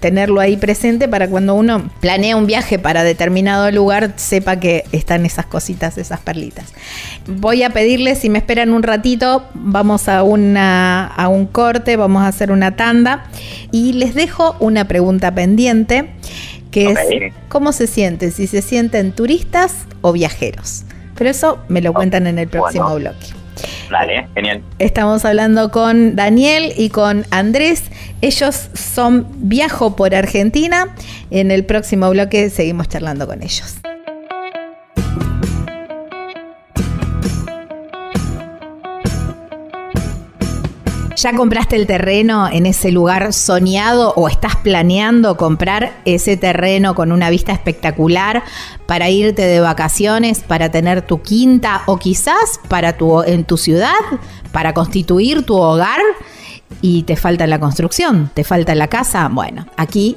tenerlo ahí presente para cuando uno planea un viaje para determinado lugar, sepa que están esas cositas, esas perlitas. Voy a pedirles, si me esperan un ratito, vamos a, una, a un corte, vamos a hacer una tanda y les dejo una pregunta pendiente que es ¿cómo se sienten? Si se sienten turistas o viajeros. Pero eso me lo cuentan en el próximo Bueno. bloque. Genial. Estamos hablando con Daniel y con Andrés. Ellos son Viajo por Argentina. En el próximo bloque seguimos charlando con ellos. ¿Ya compraste el terreno en ese lugar soñado o estás planeando comprar ese terreno con una vista espectacular para irte de vacaciones, para tener tu quinta o quizás para tu en tu ciudad, para constituir tu hogar y te falta la construcción, te falta la casa? Bueno, aquí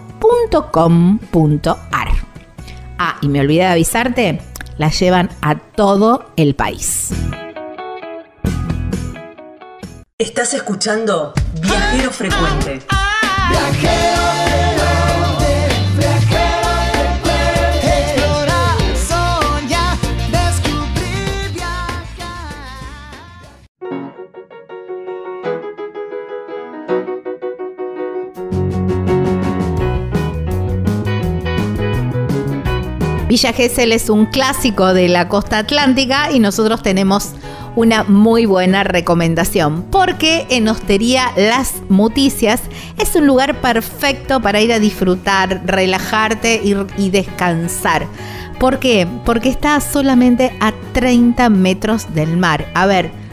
www.elpicapalo.com.ar. Ah, y me olvidé de avisarte, la llevan a todo el país. Estás escuchando Viajero Frecuente. Villa Gesell es un clásico de la costa atlántica y nosotros tenemos una muy buena recomendación porque en Hostería Las Muticias es un lugar perfecto para ir a disfrutar, relajarte y, y descansar. ¿Por qué? Porque está solamente a 30 metros del mar. A ver,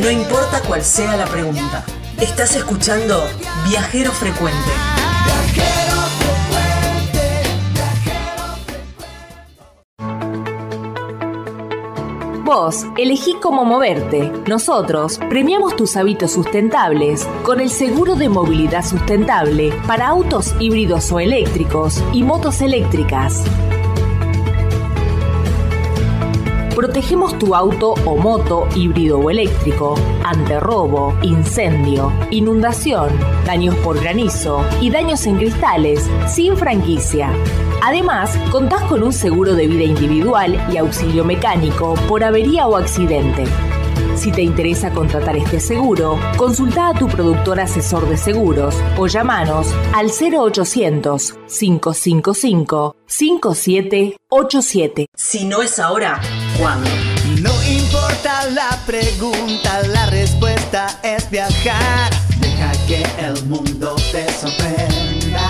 No importa cuál sea la pregunta. Estás escuchando Viajero Frecuente. Vos elegí cómo moverte. Nosotros premiamos tus hábitos sustentables con el seguro de movilidad sustentable para autos híbridos o eléctricos y motos eléctricas. Protegemos tu auto o moto híbrido o eléctrico ante robo, incendio, inundación, daños por granizo y daños en cristales sin franquicia. Además, contás con un seguro de vida individual y auxilio mecánico por avería o accidente. Si te interesa contratar este seguro, consulta a tu productor asesor de seguros o llamanos al 0800 555 5787. Si no es ahora, ¿cuándo? No importa la pregunta, la respuesta es viajar. Deja que el mundo te sorprenda.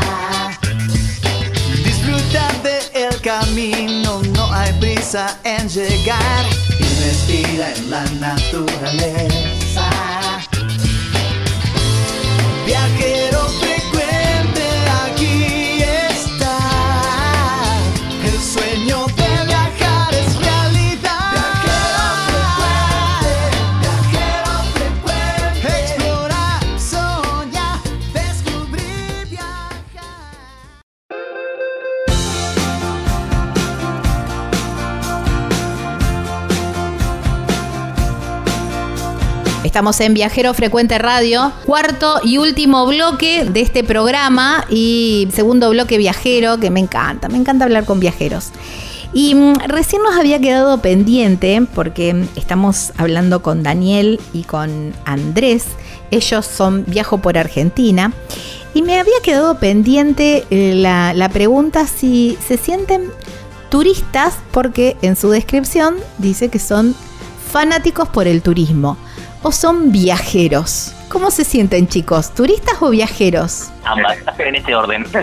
Disfruta del camino, no hay prisa en llegar. En la naturaleza. Estamos en Viajero Frecuente Radio, cuarto y último bloque de este programa y segundo bloque viajero, que me encanta, me encanta hablar con viajeros. Y mm, recién nos había quedado pendiente, porque estamos hablando con Daniel y con Andrés, ellos son Viajo por Argentina, y me había quedado pendiente eh, la, la pregunta si se sienten turistas, porque en su descripción dice que son fanáticos por el turismo o son viajeros. ¿Cómo se sienten chicos? ¿Turistas o viajeros? Ambas, en ese orden. [laughs]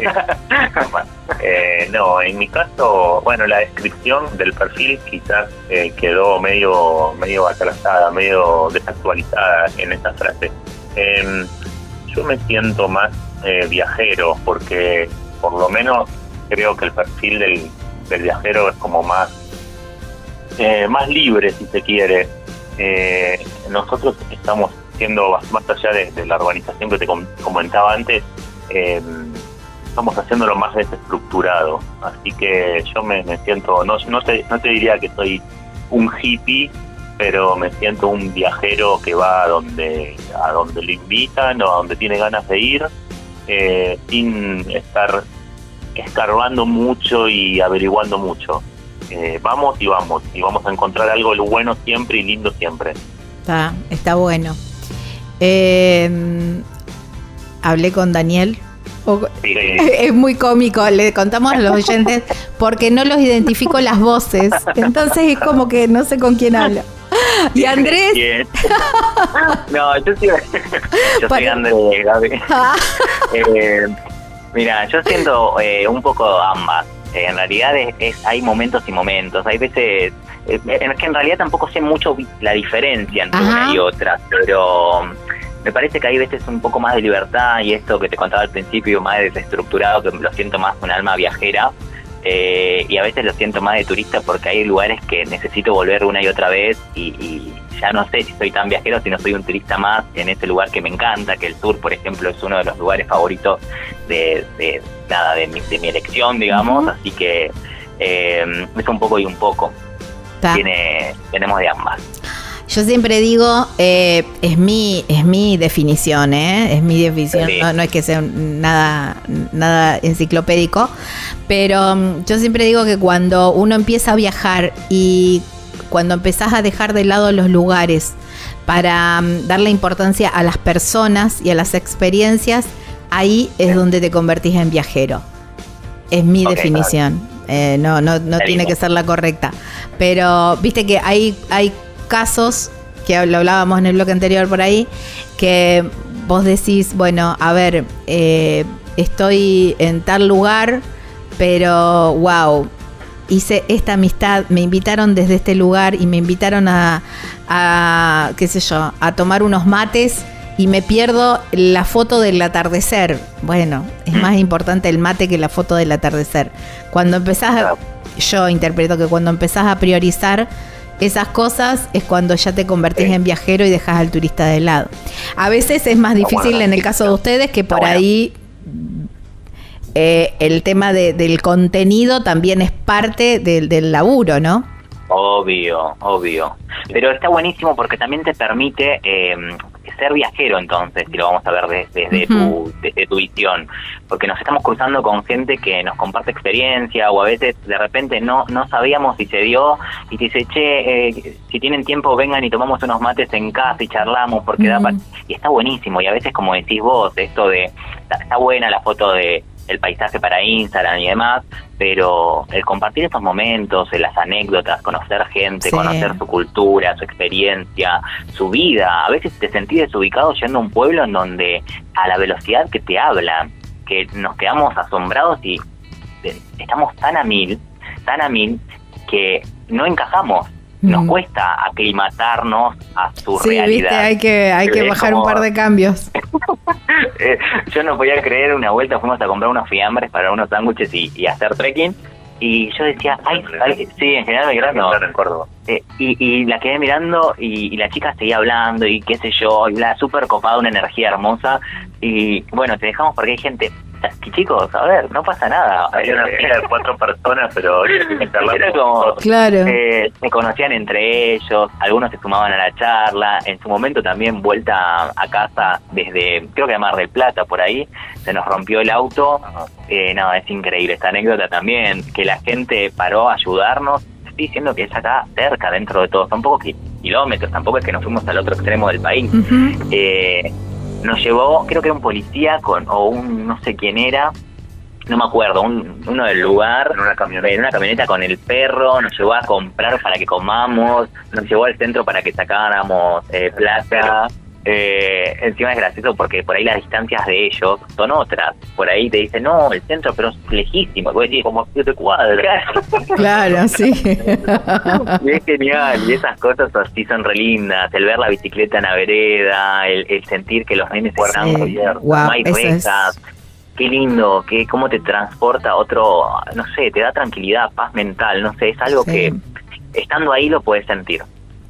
Eh, no, en mi caso, bueno, la descripción del perfil quizás eh, quedó medio medio atrasada, medio desactualizada en esta frase. Em, yo me siento más eh, viajero porque por lo menos creo que el perfil del, del viajero es como más más libre si se quiere eh, nosotros estamos haciendo, más allá de, la organización que te comentaba antes, eh, estamos haciéndolo más desestructurado. Así que yo me, siento, no, no, te, no te diría que soy un hippie, pero me siento un viajero que va a donde, a donde le invitan o a donde tiene ganas de ir, eh, sin estar escarbando mucho y averiguando mucho. Eh, vamos y vamos, y vamos a encontrar algo bueno siempre y lindo siempre. Está, está bueno. Eh, hablé con Daniel. [laughs] Es muy cómico, le contamos a los [laughs] oyentes porque no los identifico las voces. Entonces es como que no sé con quién hablo. Y Andrés. no, yo, soy, [laughs] yo soy Andrés, Gaby. Ah. Eh, mira, yo siento un poco ambas. Eh, en realidad es, hay momentos y momentos. Hay veces, eh, es que en realidad tampoco sé mucho la diferencia entre una y otra, pero me parece que hay veces un poco más de libertad y esto que te contaba al principio, más desestructurado, que lo siento más un alma viajera. Eh, y a veces lo siento más de turista porque hay lugares que necesito volver una y otra vez y, ya no sé si soy tan viajero, si no soy un turista más en ese lugar que me encanta, que el sur, por ejemplo, es uno de los lugares favoritos de, nada de mi, de mi elección, digamos, así que eh, es un poco y un poco. Tiene, tenemos de ambas. Yo siempre digo, eh, es mi es mi definición, ¿eh? es mi definición, no, es que sea nada, nada enciclopédico, pero mm, yo siempre digo que cuando uno empieza a viajar y cuando empezás a dejar de lado los lugares para mm, darle importancia a las personas y a las experiencias, ahí es donde te convertís en viajero. Es mi definición. Eh, no, no, no tiene que ser la correcta. Pero viste que hay, hay casos, que lo hablábamos en el bloque anterior por ahí, que vos decís, bueno, a ver, eh, estoy en tal lugar, pero wow, hice esta amistad, me invitaron desde este lugar y me invitaron a, a qué sé yo, a tomar unos mates y me pierdo la foto del atardecer. Bueno, es más [clears throat] importante el mate que la foto del atardecer. Cuando empezás, a, yo interpreto que cuando empezás a priorizar esas cosas es cuando ya te convertís en viajero y dejas al turista de lado. A veces es más difícil en el caso de ustedes que por ahí eh, el tema del contenido también es parte del, del laburo, ¿no? Obvio, obvio. Pero está buenísimo porque también te permite eh, ser viajero entonces, si lo vamos a ver desde, tu, desde tu visión, porque nos estamos cruzando con gente que nos comparte experiencia o a veces de repente no, no sabíamos si se dio y te dice, che, eh, si tienen tiempo vengan y tomamos unos mates en casa y charlamos porque da Y está buenísimo y a veces como decís vos, esto de, está buena la foto de el paisaje para Instagram y demás, pero el compartir estos momentos, las anécdotas, conocer gente, conocer su cultura, su experiencia, su vida, a veces te sentís desubicado yendo a un pueblo en donde a la velocidad que te hablan, que nos quedamos asombrados y estamos tan a mil, tan a mil, que no encajamos nos mm. cuesta aclimatarnos a su sí, realidad. Viste, hay que, hay que bajar un par de cambios. [laughs] Eh, yo no podía creer, una vuelta fuimos a comprar unos fiambres para unos sándwiches y, hacer trekking. Y yo decía, ay, sí, en general me no. en Córdoba. Eh, y, y la quedé mirando y, la chica seguía hablando y qué sé yo, y la súper copada, una energía hermosa. Y bueno, te dejamos porque hay gente chicos, a ver, no pasa nada. Hay una Eh, fila de cuatro personas, pero [laughs] Era como, Claro. eh, se conocían entre ellos, algunos se sumaban a la charla, en su momento también vuelta a casa desde, creo que de Mar del Plata, por ahí, se nos rompió el auto, eh, no, es increíble esta anécdota también, que la gente paró a ayudarnos, estoy diciendo que es acá cerca, dentro de todo, son pocos ki- kilómetros, tampoco es que nos fuimos al otro extremo del país, Ujú. eh, nos llevó, creo que era un policía con, o un no sé quién era, no me acuerdo, un- uno del lugar, en una camioneta. en una camioneta con el perro, nos llevó a comprar para que comamos, nos llevó al centro para que sacáramos eh, plata. Eh, encima es gracioso porque por ahí las distancias de ellos son otras. Por ahí te dicen, no, el centro, pero es lejísimo. Y vos decís, como siete cuadras. Claro, [laughs] sí. [laughs] Y es genial, y esas cosas así son re lindas, el ver la bicicleta en la vereda, el, el sentir que los nenes están Sí, no hay es- rejas, qué lindo, que cómo te transporta otro, no sé, te da tranquilidad, paz mental, no sé, es algo Sí. que estando ahí lo puedes sentir.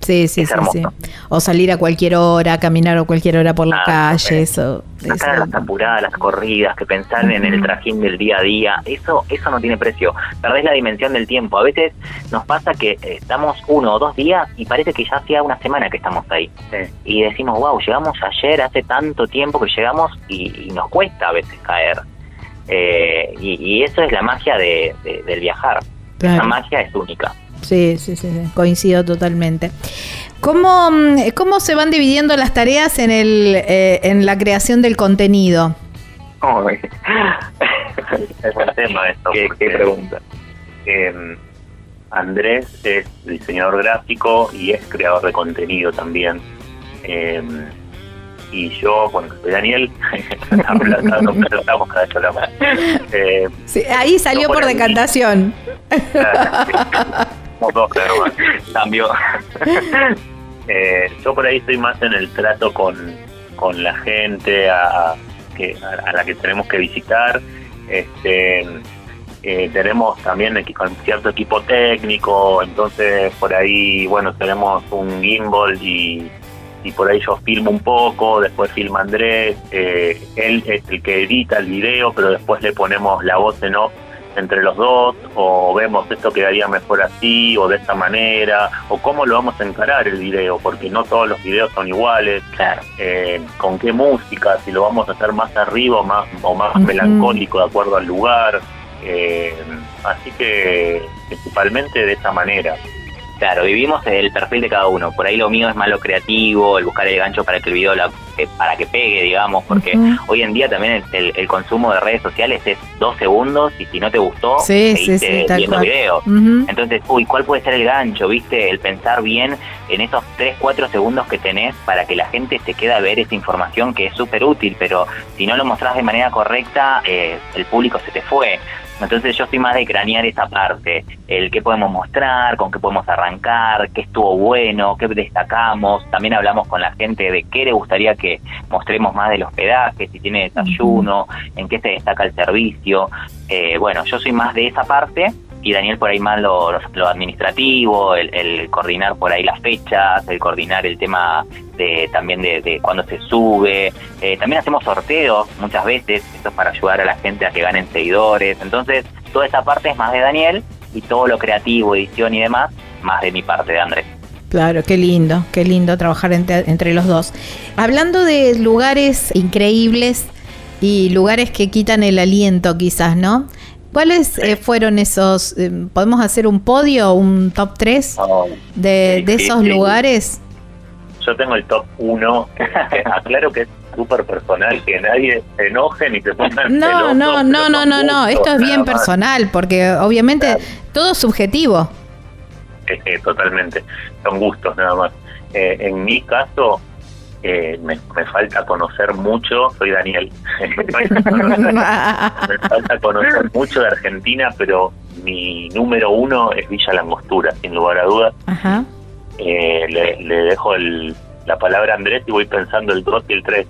Sí, sí, Es sí, hermoso. sí. O salir a cualquier hora, caminar a cualquier hora por la Ah, calle, sí. eso. No estar las apuradas, las corridas, que pensar en el trajín del día a día, eso eso no tiene precio. Perdés la dimensión del tiempo. A veces nos pasa que eh, estamos uno o dos días y parece que ya hacía una semana que estamos ahí. Y decimos, wow, llegamos ayer, hace tanto tiempo que llegamos y, y nos cuesta a veces caer. Eh, y, y eso es la magia de, de- del viajar. Claro. Esa magia es única. Sí, sí, sí, sí, coincido totalmente. ¿Cómo, mm, ¿Cómo se van dividiendo las tareas en, el, eh, en la creación del contenido? [laughs] Es un tema esto. ¿Qué, pregunta? eh, Andrés es diseñador gráfico y es creador de contenido también. Eh, y yo, bueno, soy Daniel. [laughs] Eh, ahí salió por decantación. [laughs] Cambio. [laughs] Eh, yo por ahí estoy más en el trato con, con la gente a, que, a, la que tenemos que visitar. Este, eh, tenemos también con cierto equipo técnico, entonces por ahí, bueno, tenemos un gimbal y, y por ahí yo filmo un poco, después filma Andrés, eh, él es el que edita el video, pero después le ponemos la voz en off entre los dos, o vemos esto quedaría mejor así, o de esta manera, o cómo lo vamos a encarar el video, porque no todos los videos son iguales, Claro. eh, con qué música, si lo vamos a hacer más arriba o más, o más melancólico de acuerdo al lugar, eh, así que principalmente de esa manera. Claro, vivimos el perfil de cada uno. Por ahí lo mío es más lo creativo, el buscar el gancho para que el video la- eh, para que pegue, digamos, porque hoy en día también el, el consumo de redes sociales es dos segundos y si no te gustó, Sí, viendo videos. Ujú. Entonces, uy, ¿cuál puede ser el gancho? ¿Viste? El pensar bien en esos 3, 4 segundos que tenés para que la gente se quede a ver esa información que es súper útil, pero si no lo mostrás de manera correcta, eh, el público se te fue. Entonces yo estoy más de cranear esa parte, el qué podemos mostrar, con qué podemos arrancar, qué estuvo bueno, qué destacamos. También hablamos con la gente de qué le gustaría que mostremos más del hospedaje, si tiene desayuno, en qué se destaca el servicio. Eh, bueno, yo soy más de esa parte y Daniel por ahí más lo, administrativo, el, el coordinar por ahí las fechas, el coordinar el tema de también de, de cuándo se sube. Eh, también hacemos sorteos muchas veces, esto es para ayudar a la gente a que ganen seguidores. Entonces, toda esa parte es más de Daniel y todo lo creativo, edición y demás, más de mi parte de Andrés. Claro, qué lindo, qué lindo trabajar entre, entre los dos. Hablando de lugares increíbles y lugares que quitan el aliento quizás, ¿no? ¿Cuáles eh, fueron esos, eh, podemos hacer un podio, un top 3 de, de esos lugares? Yo tengo el top 1, [laughs] aclaro que es súper personal, que nadie se enoje ni se ponga No, celoso, no, no, no, no, no, gustos, esto es bien personal, porque obviamente todo es subjetivo. Eh, eh, totalmente, son gustos nada más. Eh, en mi caso, eh, me, me falta conocer mucho, soy Daniel, [laughs] me falta conocer mucho de Argentina, pero mi número uno es Villa Langostura, sin lugar a dudas. Ajá. Eh, le, le dejo el- la palabra a Andrés y voy pensando el 2 y el 3.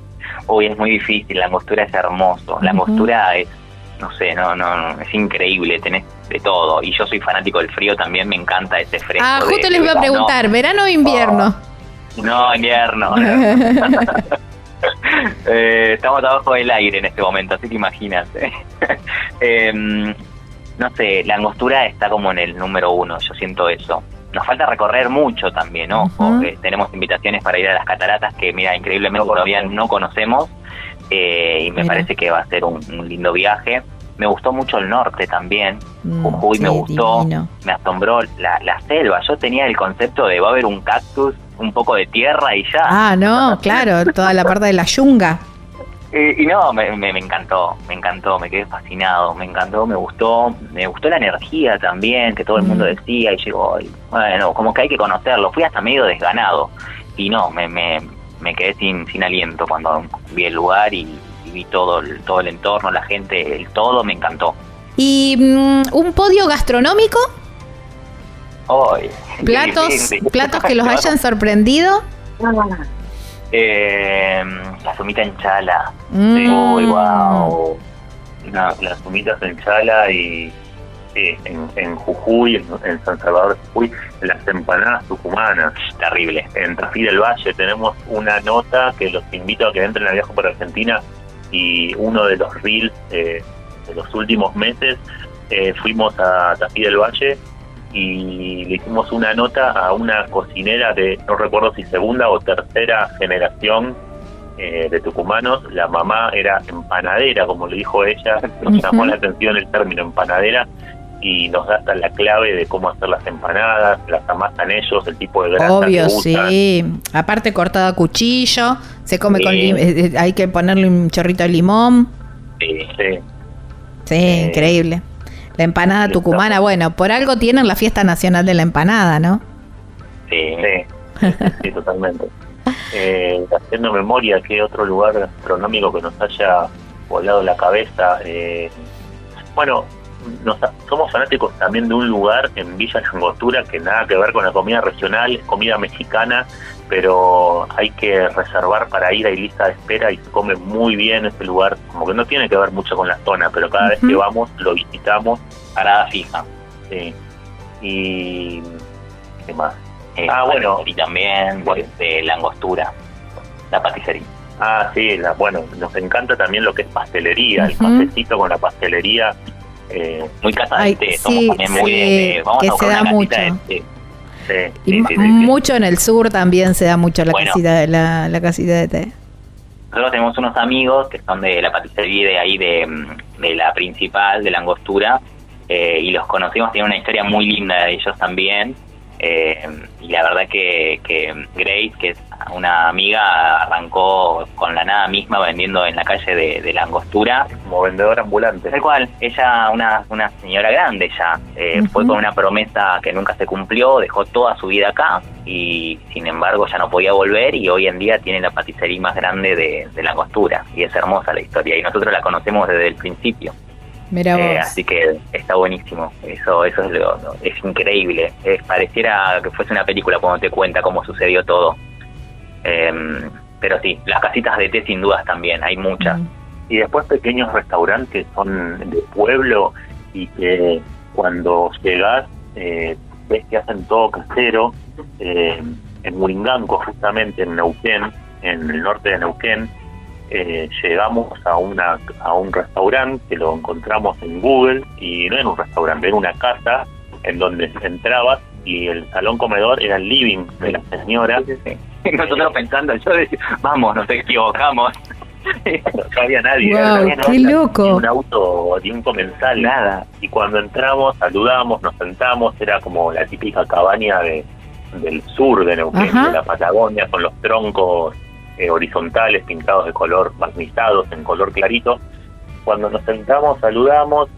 Hoy es muy difícil, la angostura es hermoso, la angostura es, no sé, no, no, no, es increíble, tenés de todo. Y yo soy fanático del frío también, me encanta ese fresco. Ah, justo de les voy a preguntar, ¿verano o invierno? No, invierno. [laughs] Eh, estamos abajo del aire en este momento, así que imagínate. [laughs] Em, no sé, la angostura está como en el número uno, yo siento eso. Nos falta recorrer mucho también, ¿no? Eh, tenemos invitaciones para ir a las cataratas que, mira, increíblemente todavía no conocemos eh, y me Mira. parece que va a ser un, un lindo viaje. Me gustó mucho el norte también. Mm, Jujuy me gustó, divino. me asombró la, la selva. Yo tenía el concepto de va a haber un cactus, un poco de tierra y ya. Ah, no, claro, toda la parte de la yunga. [laughs] Eh, y no, me, me, me encantó, me encantó, me quedé fascinado, me encantó, me gustó, me gustó la energía también que todo el mundo Mm. decía y llegó, bueno, como que hay que conocerlo, fui hasta medio desganado y no, me, me, me quedé sin, sin aliento cuando vi el lugar y, y vi todo el, todo el entorno, la gente, el todo, me encantó. ¿Y mm, un podio gastronómico? [laughs] Qué ¿Platos, platos que los [laughs] hayan sorprendido? Eh, la sumita en chala. Mm. Wow. Las humitas en Chala y sí, en, en Jujuy, en, en San Salvador de Jujuy, las empanadas tucumanas. Terrible. En Tafí del Valle tenemos una nota que los invito a que entren a Viaje por Argentina y uno de los reels eh, de los últimos meses eh, fuimos a Tafí del Valle y le hicimos una nota a una cocinera de, no recuerdo si segunda o tercera generación eh, de tucumanos. La mamá era empanadera, como le dijo ella. Nos llamó la atención el término empanadera y nos da la clave de cómo hacer las empanadas, las amasan ellos, el tipo de grasa Obvio, que sí. Aparte cortada a cuchillo, se come Sí. con eh, hay que ponerle un chorrito de limón. Sí. Sí. Sí, Eh, increíble. La empanada tucumana, bueno, por algo tienen la fiesta nacional de la empanada, ¿no? Sí. Sí, sí, sí, totalmente. [laughs] Eh, haciendo memoria, ¿qué otro lugar gastronómico que nos haya volado la cabeza? Eh, bueno, nos- somos fanáticos también de un lugar en Villa Langostura que nada que ver con la comida regional, es comida mexicana, pero hay que reservar para ir, hay lista de espera y se come muy bien ese lugar, como que no tiene que ver mucho con la zona, pero cada vez que vamos lo visitamos. Parada fija. sí. Y... ¿Qué más? Eh, Ah, bueno. Y también de la angostura. La paticería. Ah, sí, la- bueno, nos encanta también lo que es pastelería, el cafecito con la pastelería. Eh, Muy casa Ay, de té. sí, Somos también muy de, sí, de- Vamos que a se da mucho. de sí, Y sí, sí, sí, sí. mucho en el sur también se da mucho la Bueno. casita de la, la casita de té. Nosotros tenemos unos amigos que son de la paticería de ahí, de, mm, de la principal, de la angostura, eh, y los conocimos, tienen una historia muy linda de ellos también. Eh, y la verdad que, que Grace, que es una amiga, arrancó con la nada misma vendiendo en la calle de, de la angostura. como vendedor ambulante. Tal cual, ella, una, una señora grande ya, eh, fue con una promesa que nunca se cumplió, dejó toda su vida acá y sin embargo ya no podía volver y hoy en día tiene la paticería más grande de, de la costura y es hermosa la historia y nosotros la conocemos desde el principio. Mira Eh, así que está buenísimo, eso eso es, lo- es increíble, Es- pareciera que fuese una película cuando te cuenta cómo sucedió todo. Em, pero sí, las casitas de té sin dudas también, hay muchas. Y después pequeños restaurantes son de pueblo y que cuando llegas eh, ves que hacen todo casero. Eh, en Muringanco, justamente en Neuquén, en el norte de Neuquén, eh, llegamos a una a un restaurante que lo encontramos en Google y no era un restaurante, era una casa en donde entrabas y el salón comedor era el living de la señora. Nosotros pensando, yo decía, vamos, nos equivocamos. [laughs] No había nadie. Wow, no había qué nadie, loco. Ni un auto, ni un comensal, nada. Y cuando entramos, saludamos, nos sentamos, era como la típica cabaña de, del sur de Neuquén, Ajá. de la Patagonia, con los troncos eh, horizontales pintados de color, barnizados en color clarito. Cuando nos sentamos, saludamos,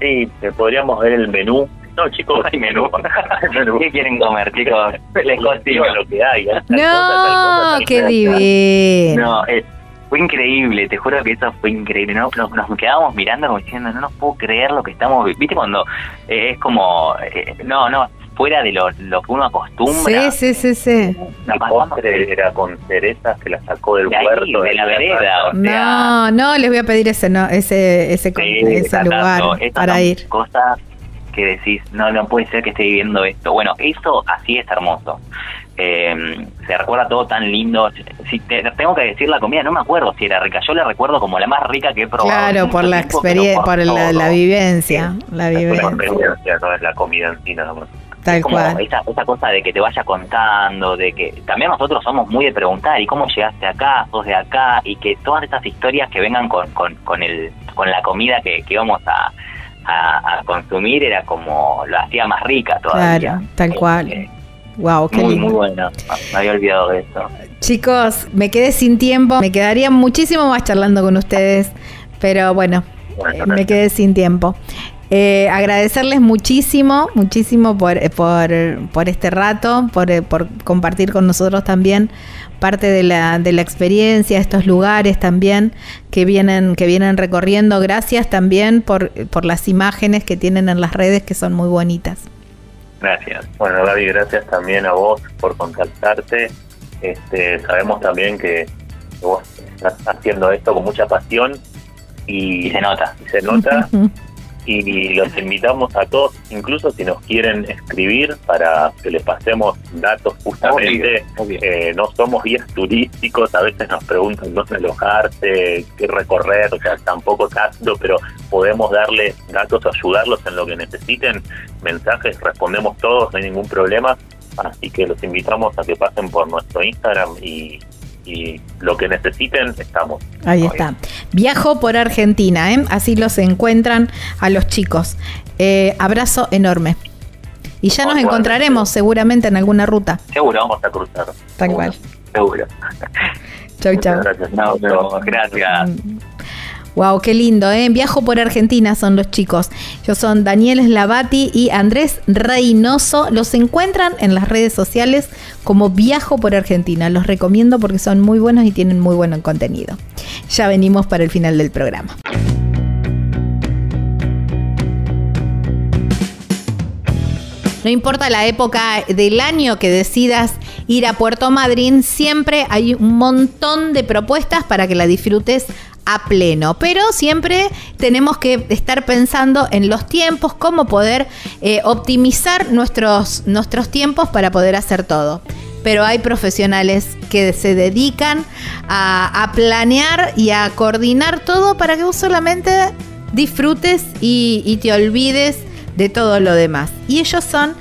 sí, eh, podríamos ver el menú. No, chicos, [laughs] Hay menú. [laughs] ¿Qué quieren comer, chicos? [laughs] Les cocino. Digo lo que hay. cosa, tal No, cosa, tal qué cosa. divino. No, eh, fue increíble, te juro que eso fue increíble. ¿no? Nos, nos quedábamos mirando como diciendo, no nos puedo creer lo que estamos... vi- ¿Viste cuando eh, es como... eh, no, no, fuera de lo, lo que uno acostumbra. Sí, sí, sí, sí. La postre era con cerezas que la sacó del de ahí, huerto. de la vereda. O sea, No, no, les voy a pedir ese no, ese ese, Sí, ese lugar para ir. Cosas que decís, no, no puede ser que esté viviendo esto. Bueno, eso así es hermoso. eh, se recuerda todo tan lindo. Si te, tengo que decir la comida, no me acuerdo si era rica. Yo la recuerdo como la más rica que he probado. Claro, por la experiencia, por la, la, vivencia. La vivencia. La experiencia, no es la comida en sí nada más. Tal como cual. Esa, esa cosa de que te vaya contando, de que también nosotros somos muy de preguntar, ¿y cómo llegaste acá? ¿Sos de acá? Y que todas estas historias que vengan con, con, con, el, con la comida que, que íbamos a, a, a consumir era como lo hacía más rica todavía. Claro, tal cual. Eh, Wow, qué muy, lindo. muy bueno. Me había olvidado de eso. Chicos, me quedé sin tiempo. Me quedaría muchísimo más charlando con ustedes, pero bueno, Bueno, eh, me quedé sin tiempo. Eh, agradecerles muchísimo, muchísimo por, eh, por, por este rato, por, eh, por compartir con nosotros también parte de la, de la experiencia, estos lugares también que vienen, que vienen recorriendo. Gracias también por, por las imágenes que tienen en las redes que son muy bonitas. Gracias. Bueno, Gaby, gracias también a vos por contactarte. Este, sabemos también que vos estás haciendo esto con mucha pasión y, Y se nota. y se nota. [laughs] y los invitamos a todos, incluso si nos quieren escribir para que les pasemos datos justamente. Obvio, obvio. Eh, no somos guías turísticos, a veces nos preguntan dónde alojarse, qué recorrer, o sea, tampoco tanto, pero podemos darles datos, ayudarlos en lo que necesiten, mensajes, respondemos todos, no hay ningún problema. Así que los invitamos a que pasen por nuestro Instagram y, y lo que necesiten, estamos. Ahí está. Viajo por Argentina, ¿eh? así los encuentran a los chicos. Eh, abrazo enorme. Y ya nos encontraremos seguramente en alguna ruta. Seguro. Vamos a cruzar. Tal cual. Seguro. Chau, chau. gracias. No, no, gracias. Wow, qué lindo, ¿eh? Viajo por Argentina son los chicos. Ellos son Daniel Slavati y Andrés Reynoso. Los encuentran en las redes sociales como Viajo por Argentina. Los recomiendo porque son muy buenos y tienen muy buen contenido. Ya venimos para el final del programa. No importa la época del año que decidas ir a Puerto Madryn, siempre hay un montón de propuestas para que la disfrutes a pleno. Pero siempre tenemos que estar pensando en los tiempos, cómo poder eh, optimizar nuestros, nuestros tiempos para poder hacer todo. Pero hay profesionales que se dedican a, a planear y a coordinar todo para que vos solamente disfrutes y, y te olvides de todo lo demás. Y ellos son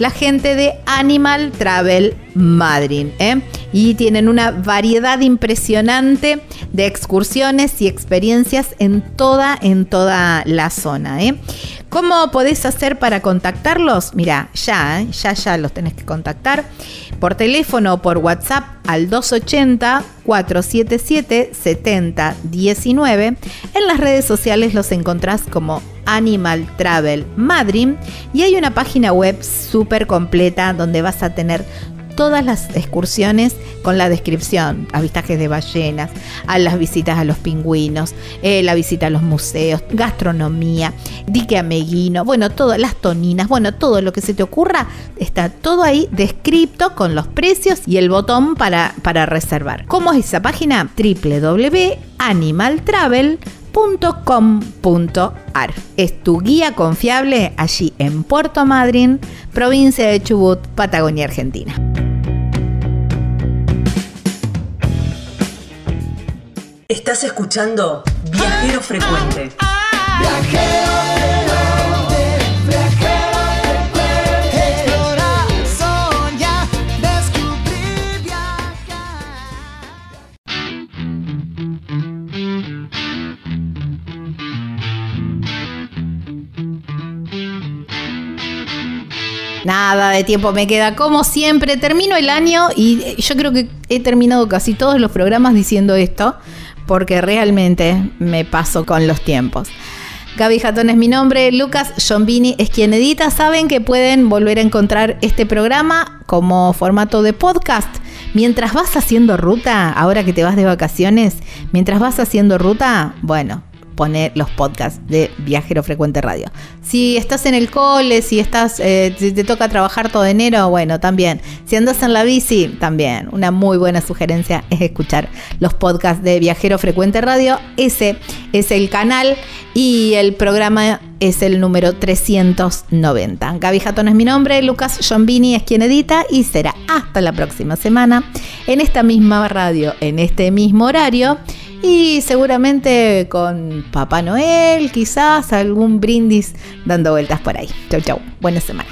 la gente de Animal Travel Madrid. ¿eh? Y tienen una variedad impresionante de excursiones y experiencias en toda, en toda la zona. ¿eh? ¿Cómo podés hacer para contactarlos? Mira, ya, ¿eh? ya, ya los tenés que contactar por teléfono o por WhatsApp al 280-477-7019. En las redes sociales los encontrás como Animal Travel Madrid y hay una página web súper completa donde vas a tener todas las excursiones con la descripción, avistajes de ballenas, a las visitas a los pingüinos, eh, la visita a los museos, gastronomía, dique ameguino, bueno, todas las toninas, bueno, todo lo que se te ocurra, está todo ahí descrito con los precios y el botón para, para reservar. ¿Cómo es esa página? Es tu guía confiable allí en Puerto Madryn, provincia de Chubut, Patagonia, Argentina. Estás escuchando Viajero Frecuente. Nada de tiempo me queda. Como siempre, termino el año y yo creo que he terminado casi todos los programas diciendo esto, porque realmente me paso con los tiempos. Gaby Jatón es mi nombre, Lucas Giombini es quien edita. Saben que pueden volver a encontrar este programa como formato de podcast. Mientras vas haciendo ruta, ahora que te vas de vacaciones, mientras vas haciendo ruta, bueno, pone los podcasts de Viajero Frecuente Radio. Si estás en el cole, si estás, eh, si te toca trabajar todo enero, bueno, también. Si andas en la bici, también. Una muy buena sugerencia es escuchar los podcasts de Viajero Frecuente Radio. Ese es el canal y el programa es el número 390. Gaby Jatón es mi nombre, Lucas Giombini es quien edita y será hasta la próxima semana en esta misma radio, en este mismo horario y seguramente con Papá Noel, quizás algún brindis dando vueltas por ahí. Chau, chau. Buena semana.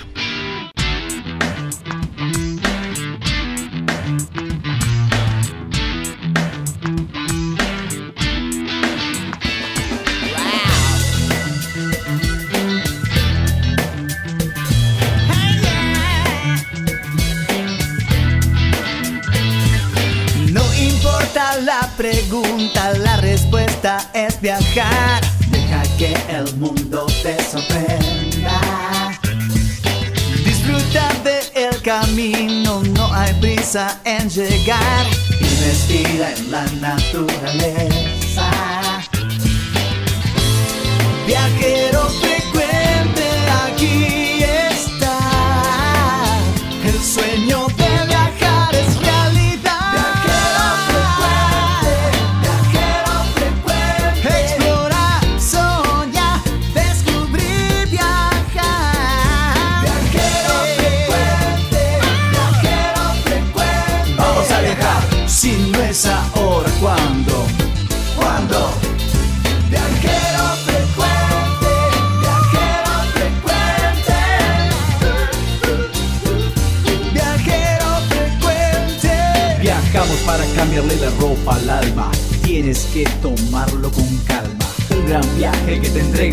Llegar. Y respira en la naturaleza.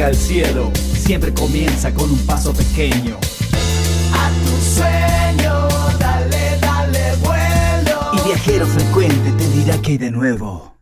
Al cielo. Siempre comienza con un paso pequeño. A tu sueño, dale, dale vuelo. Y viajero frecuente te dirá que hay de nuevo.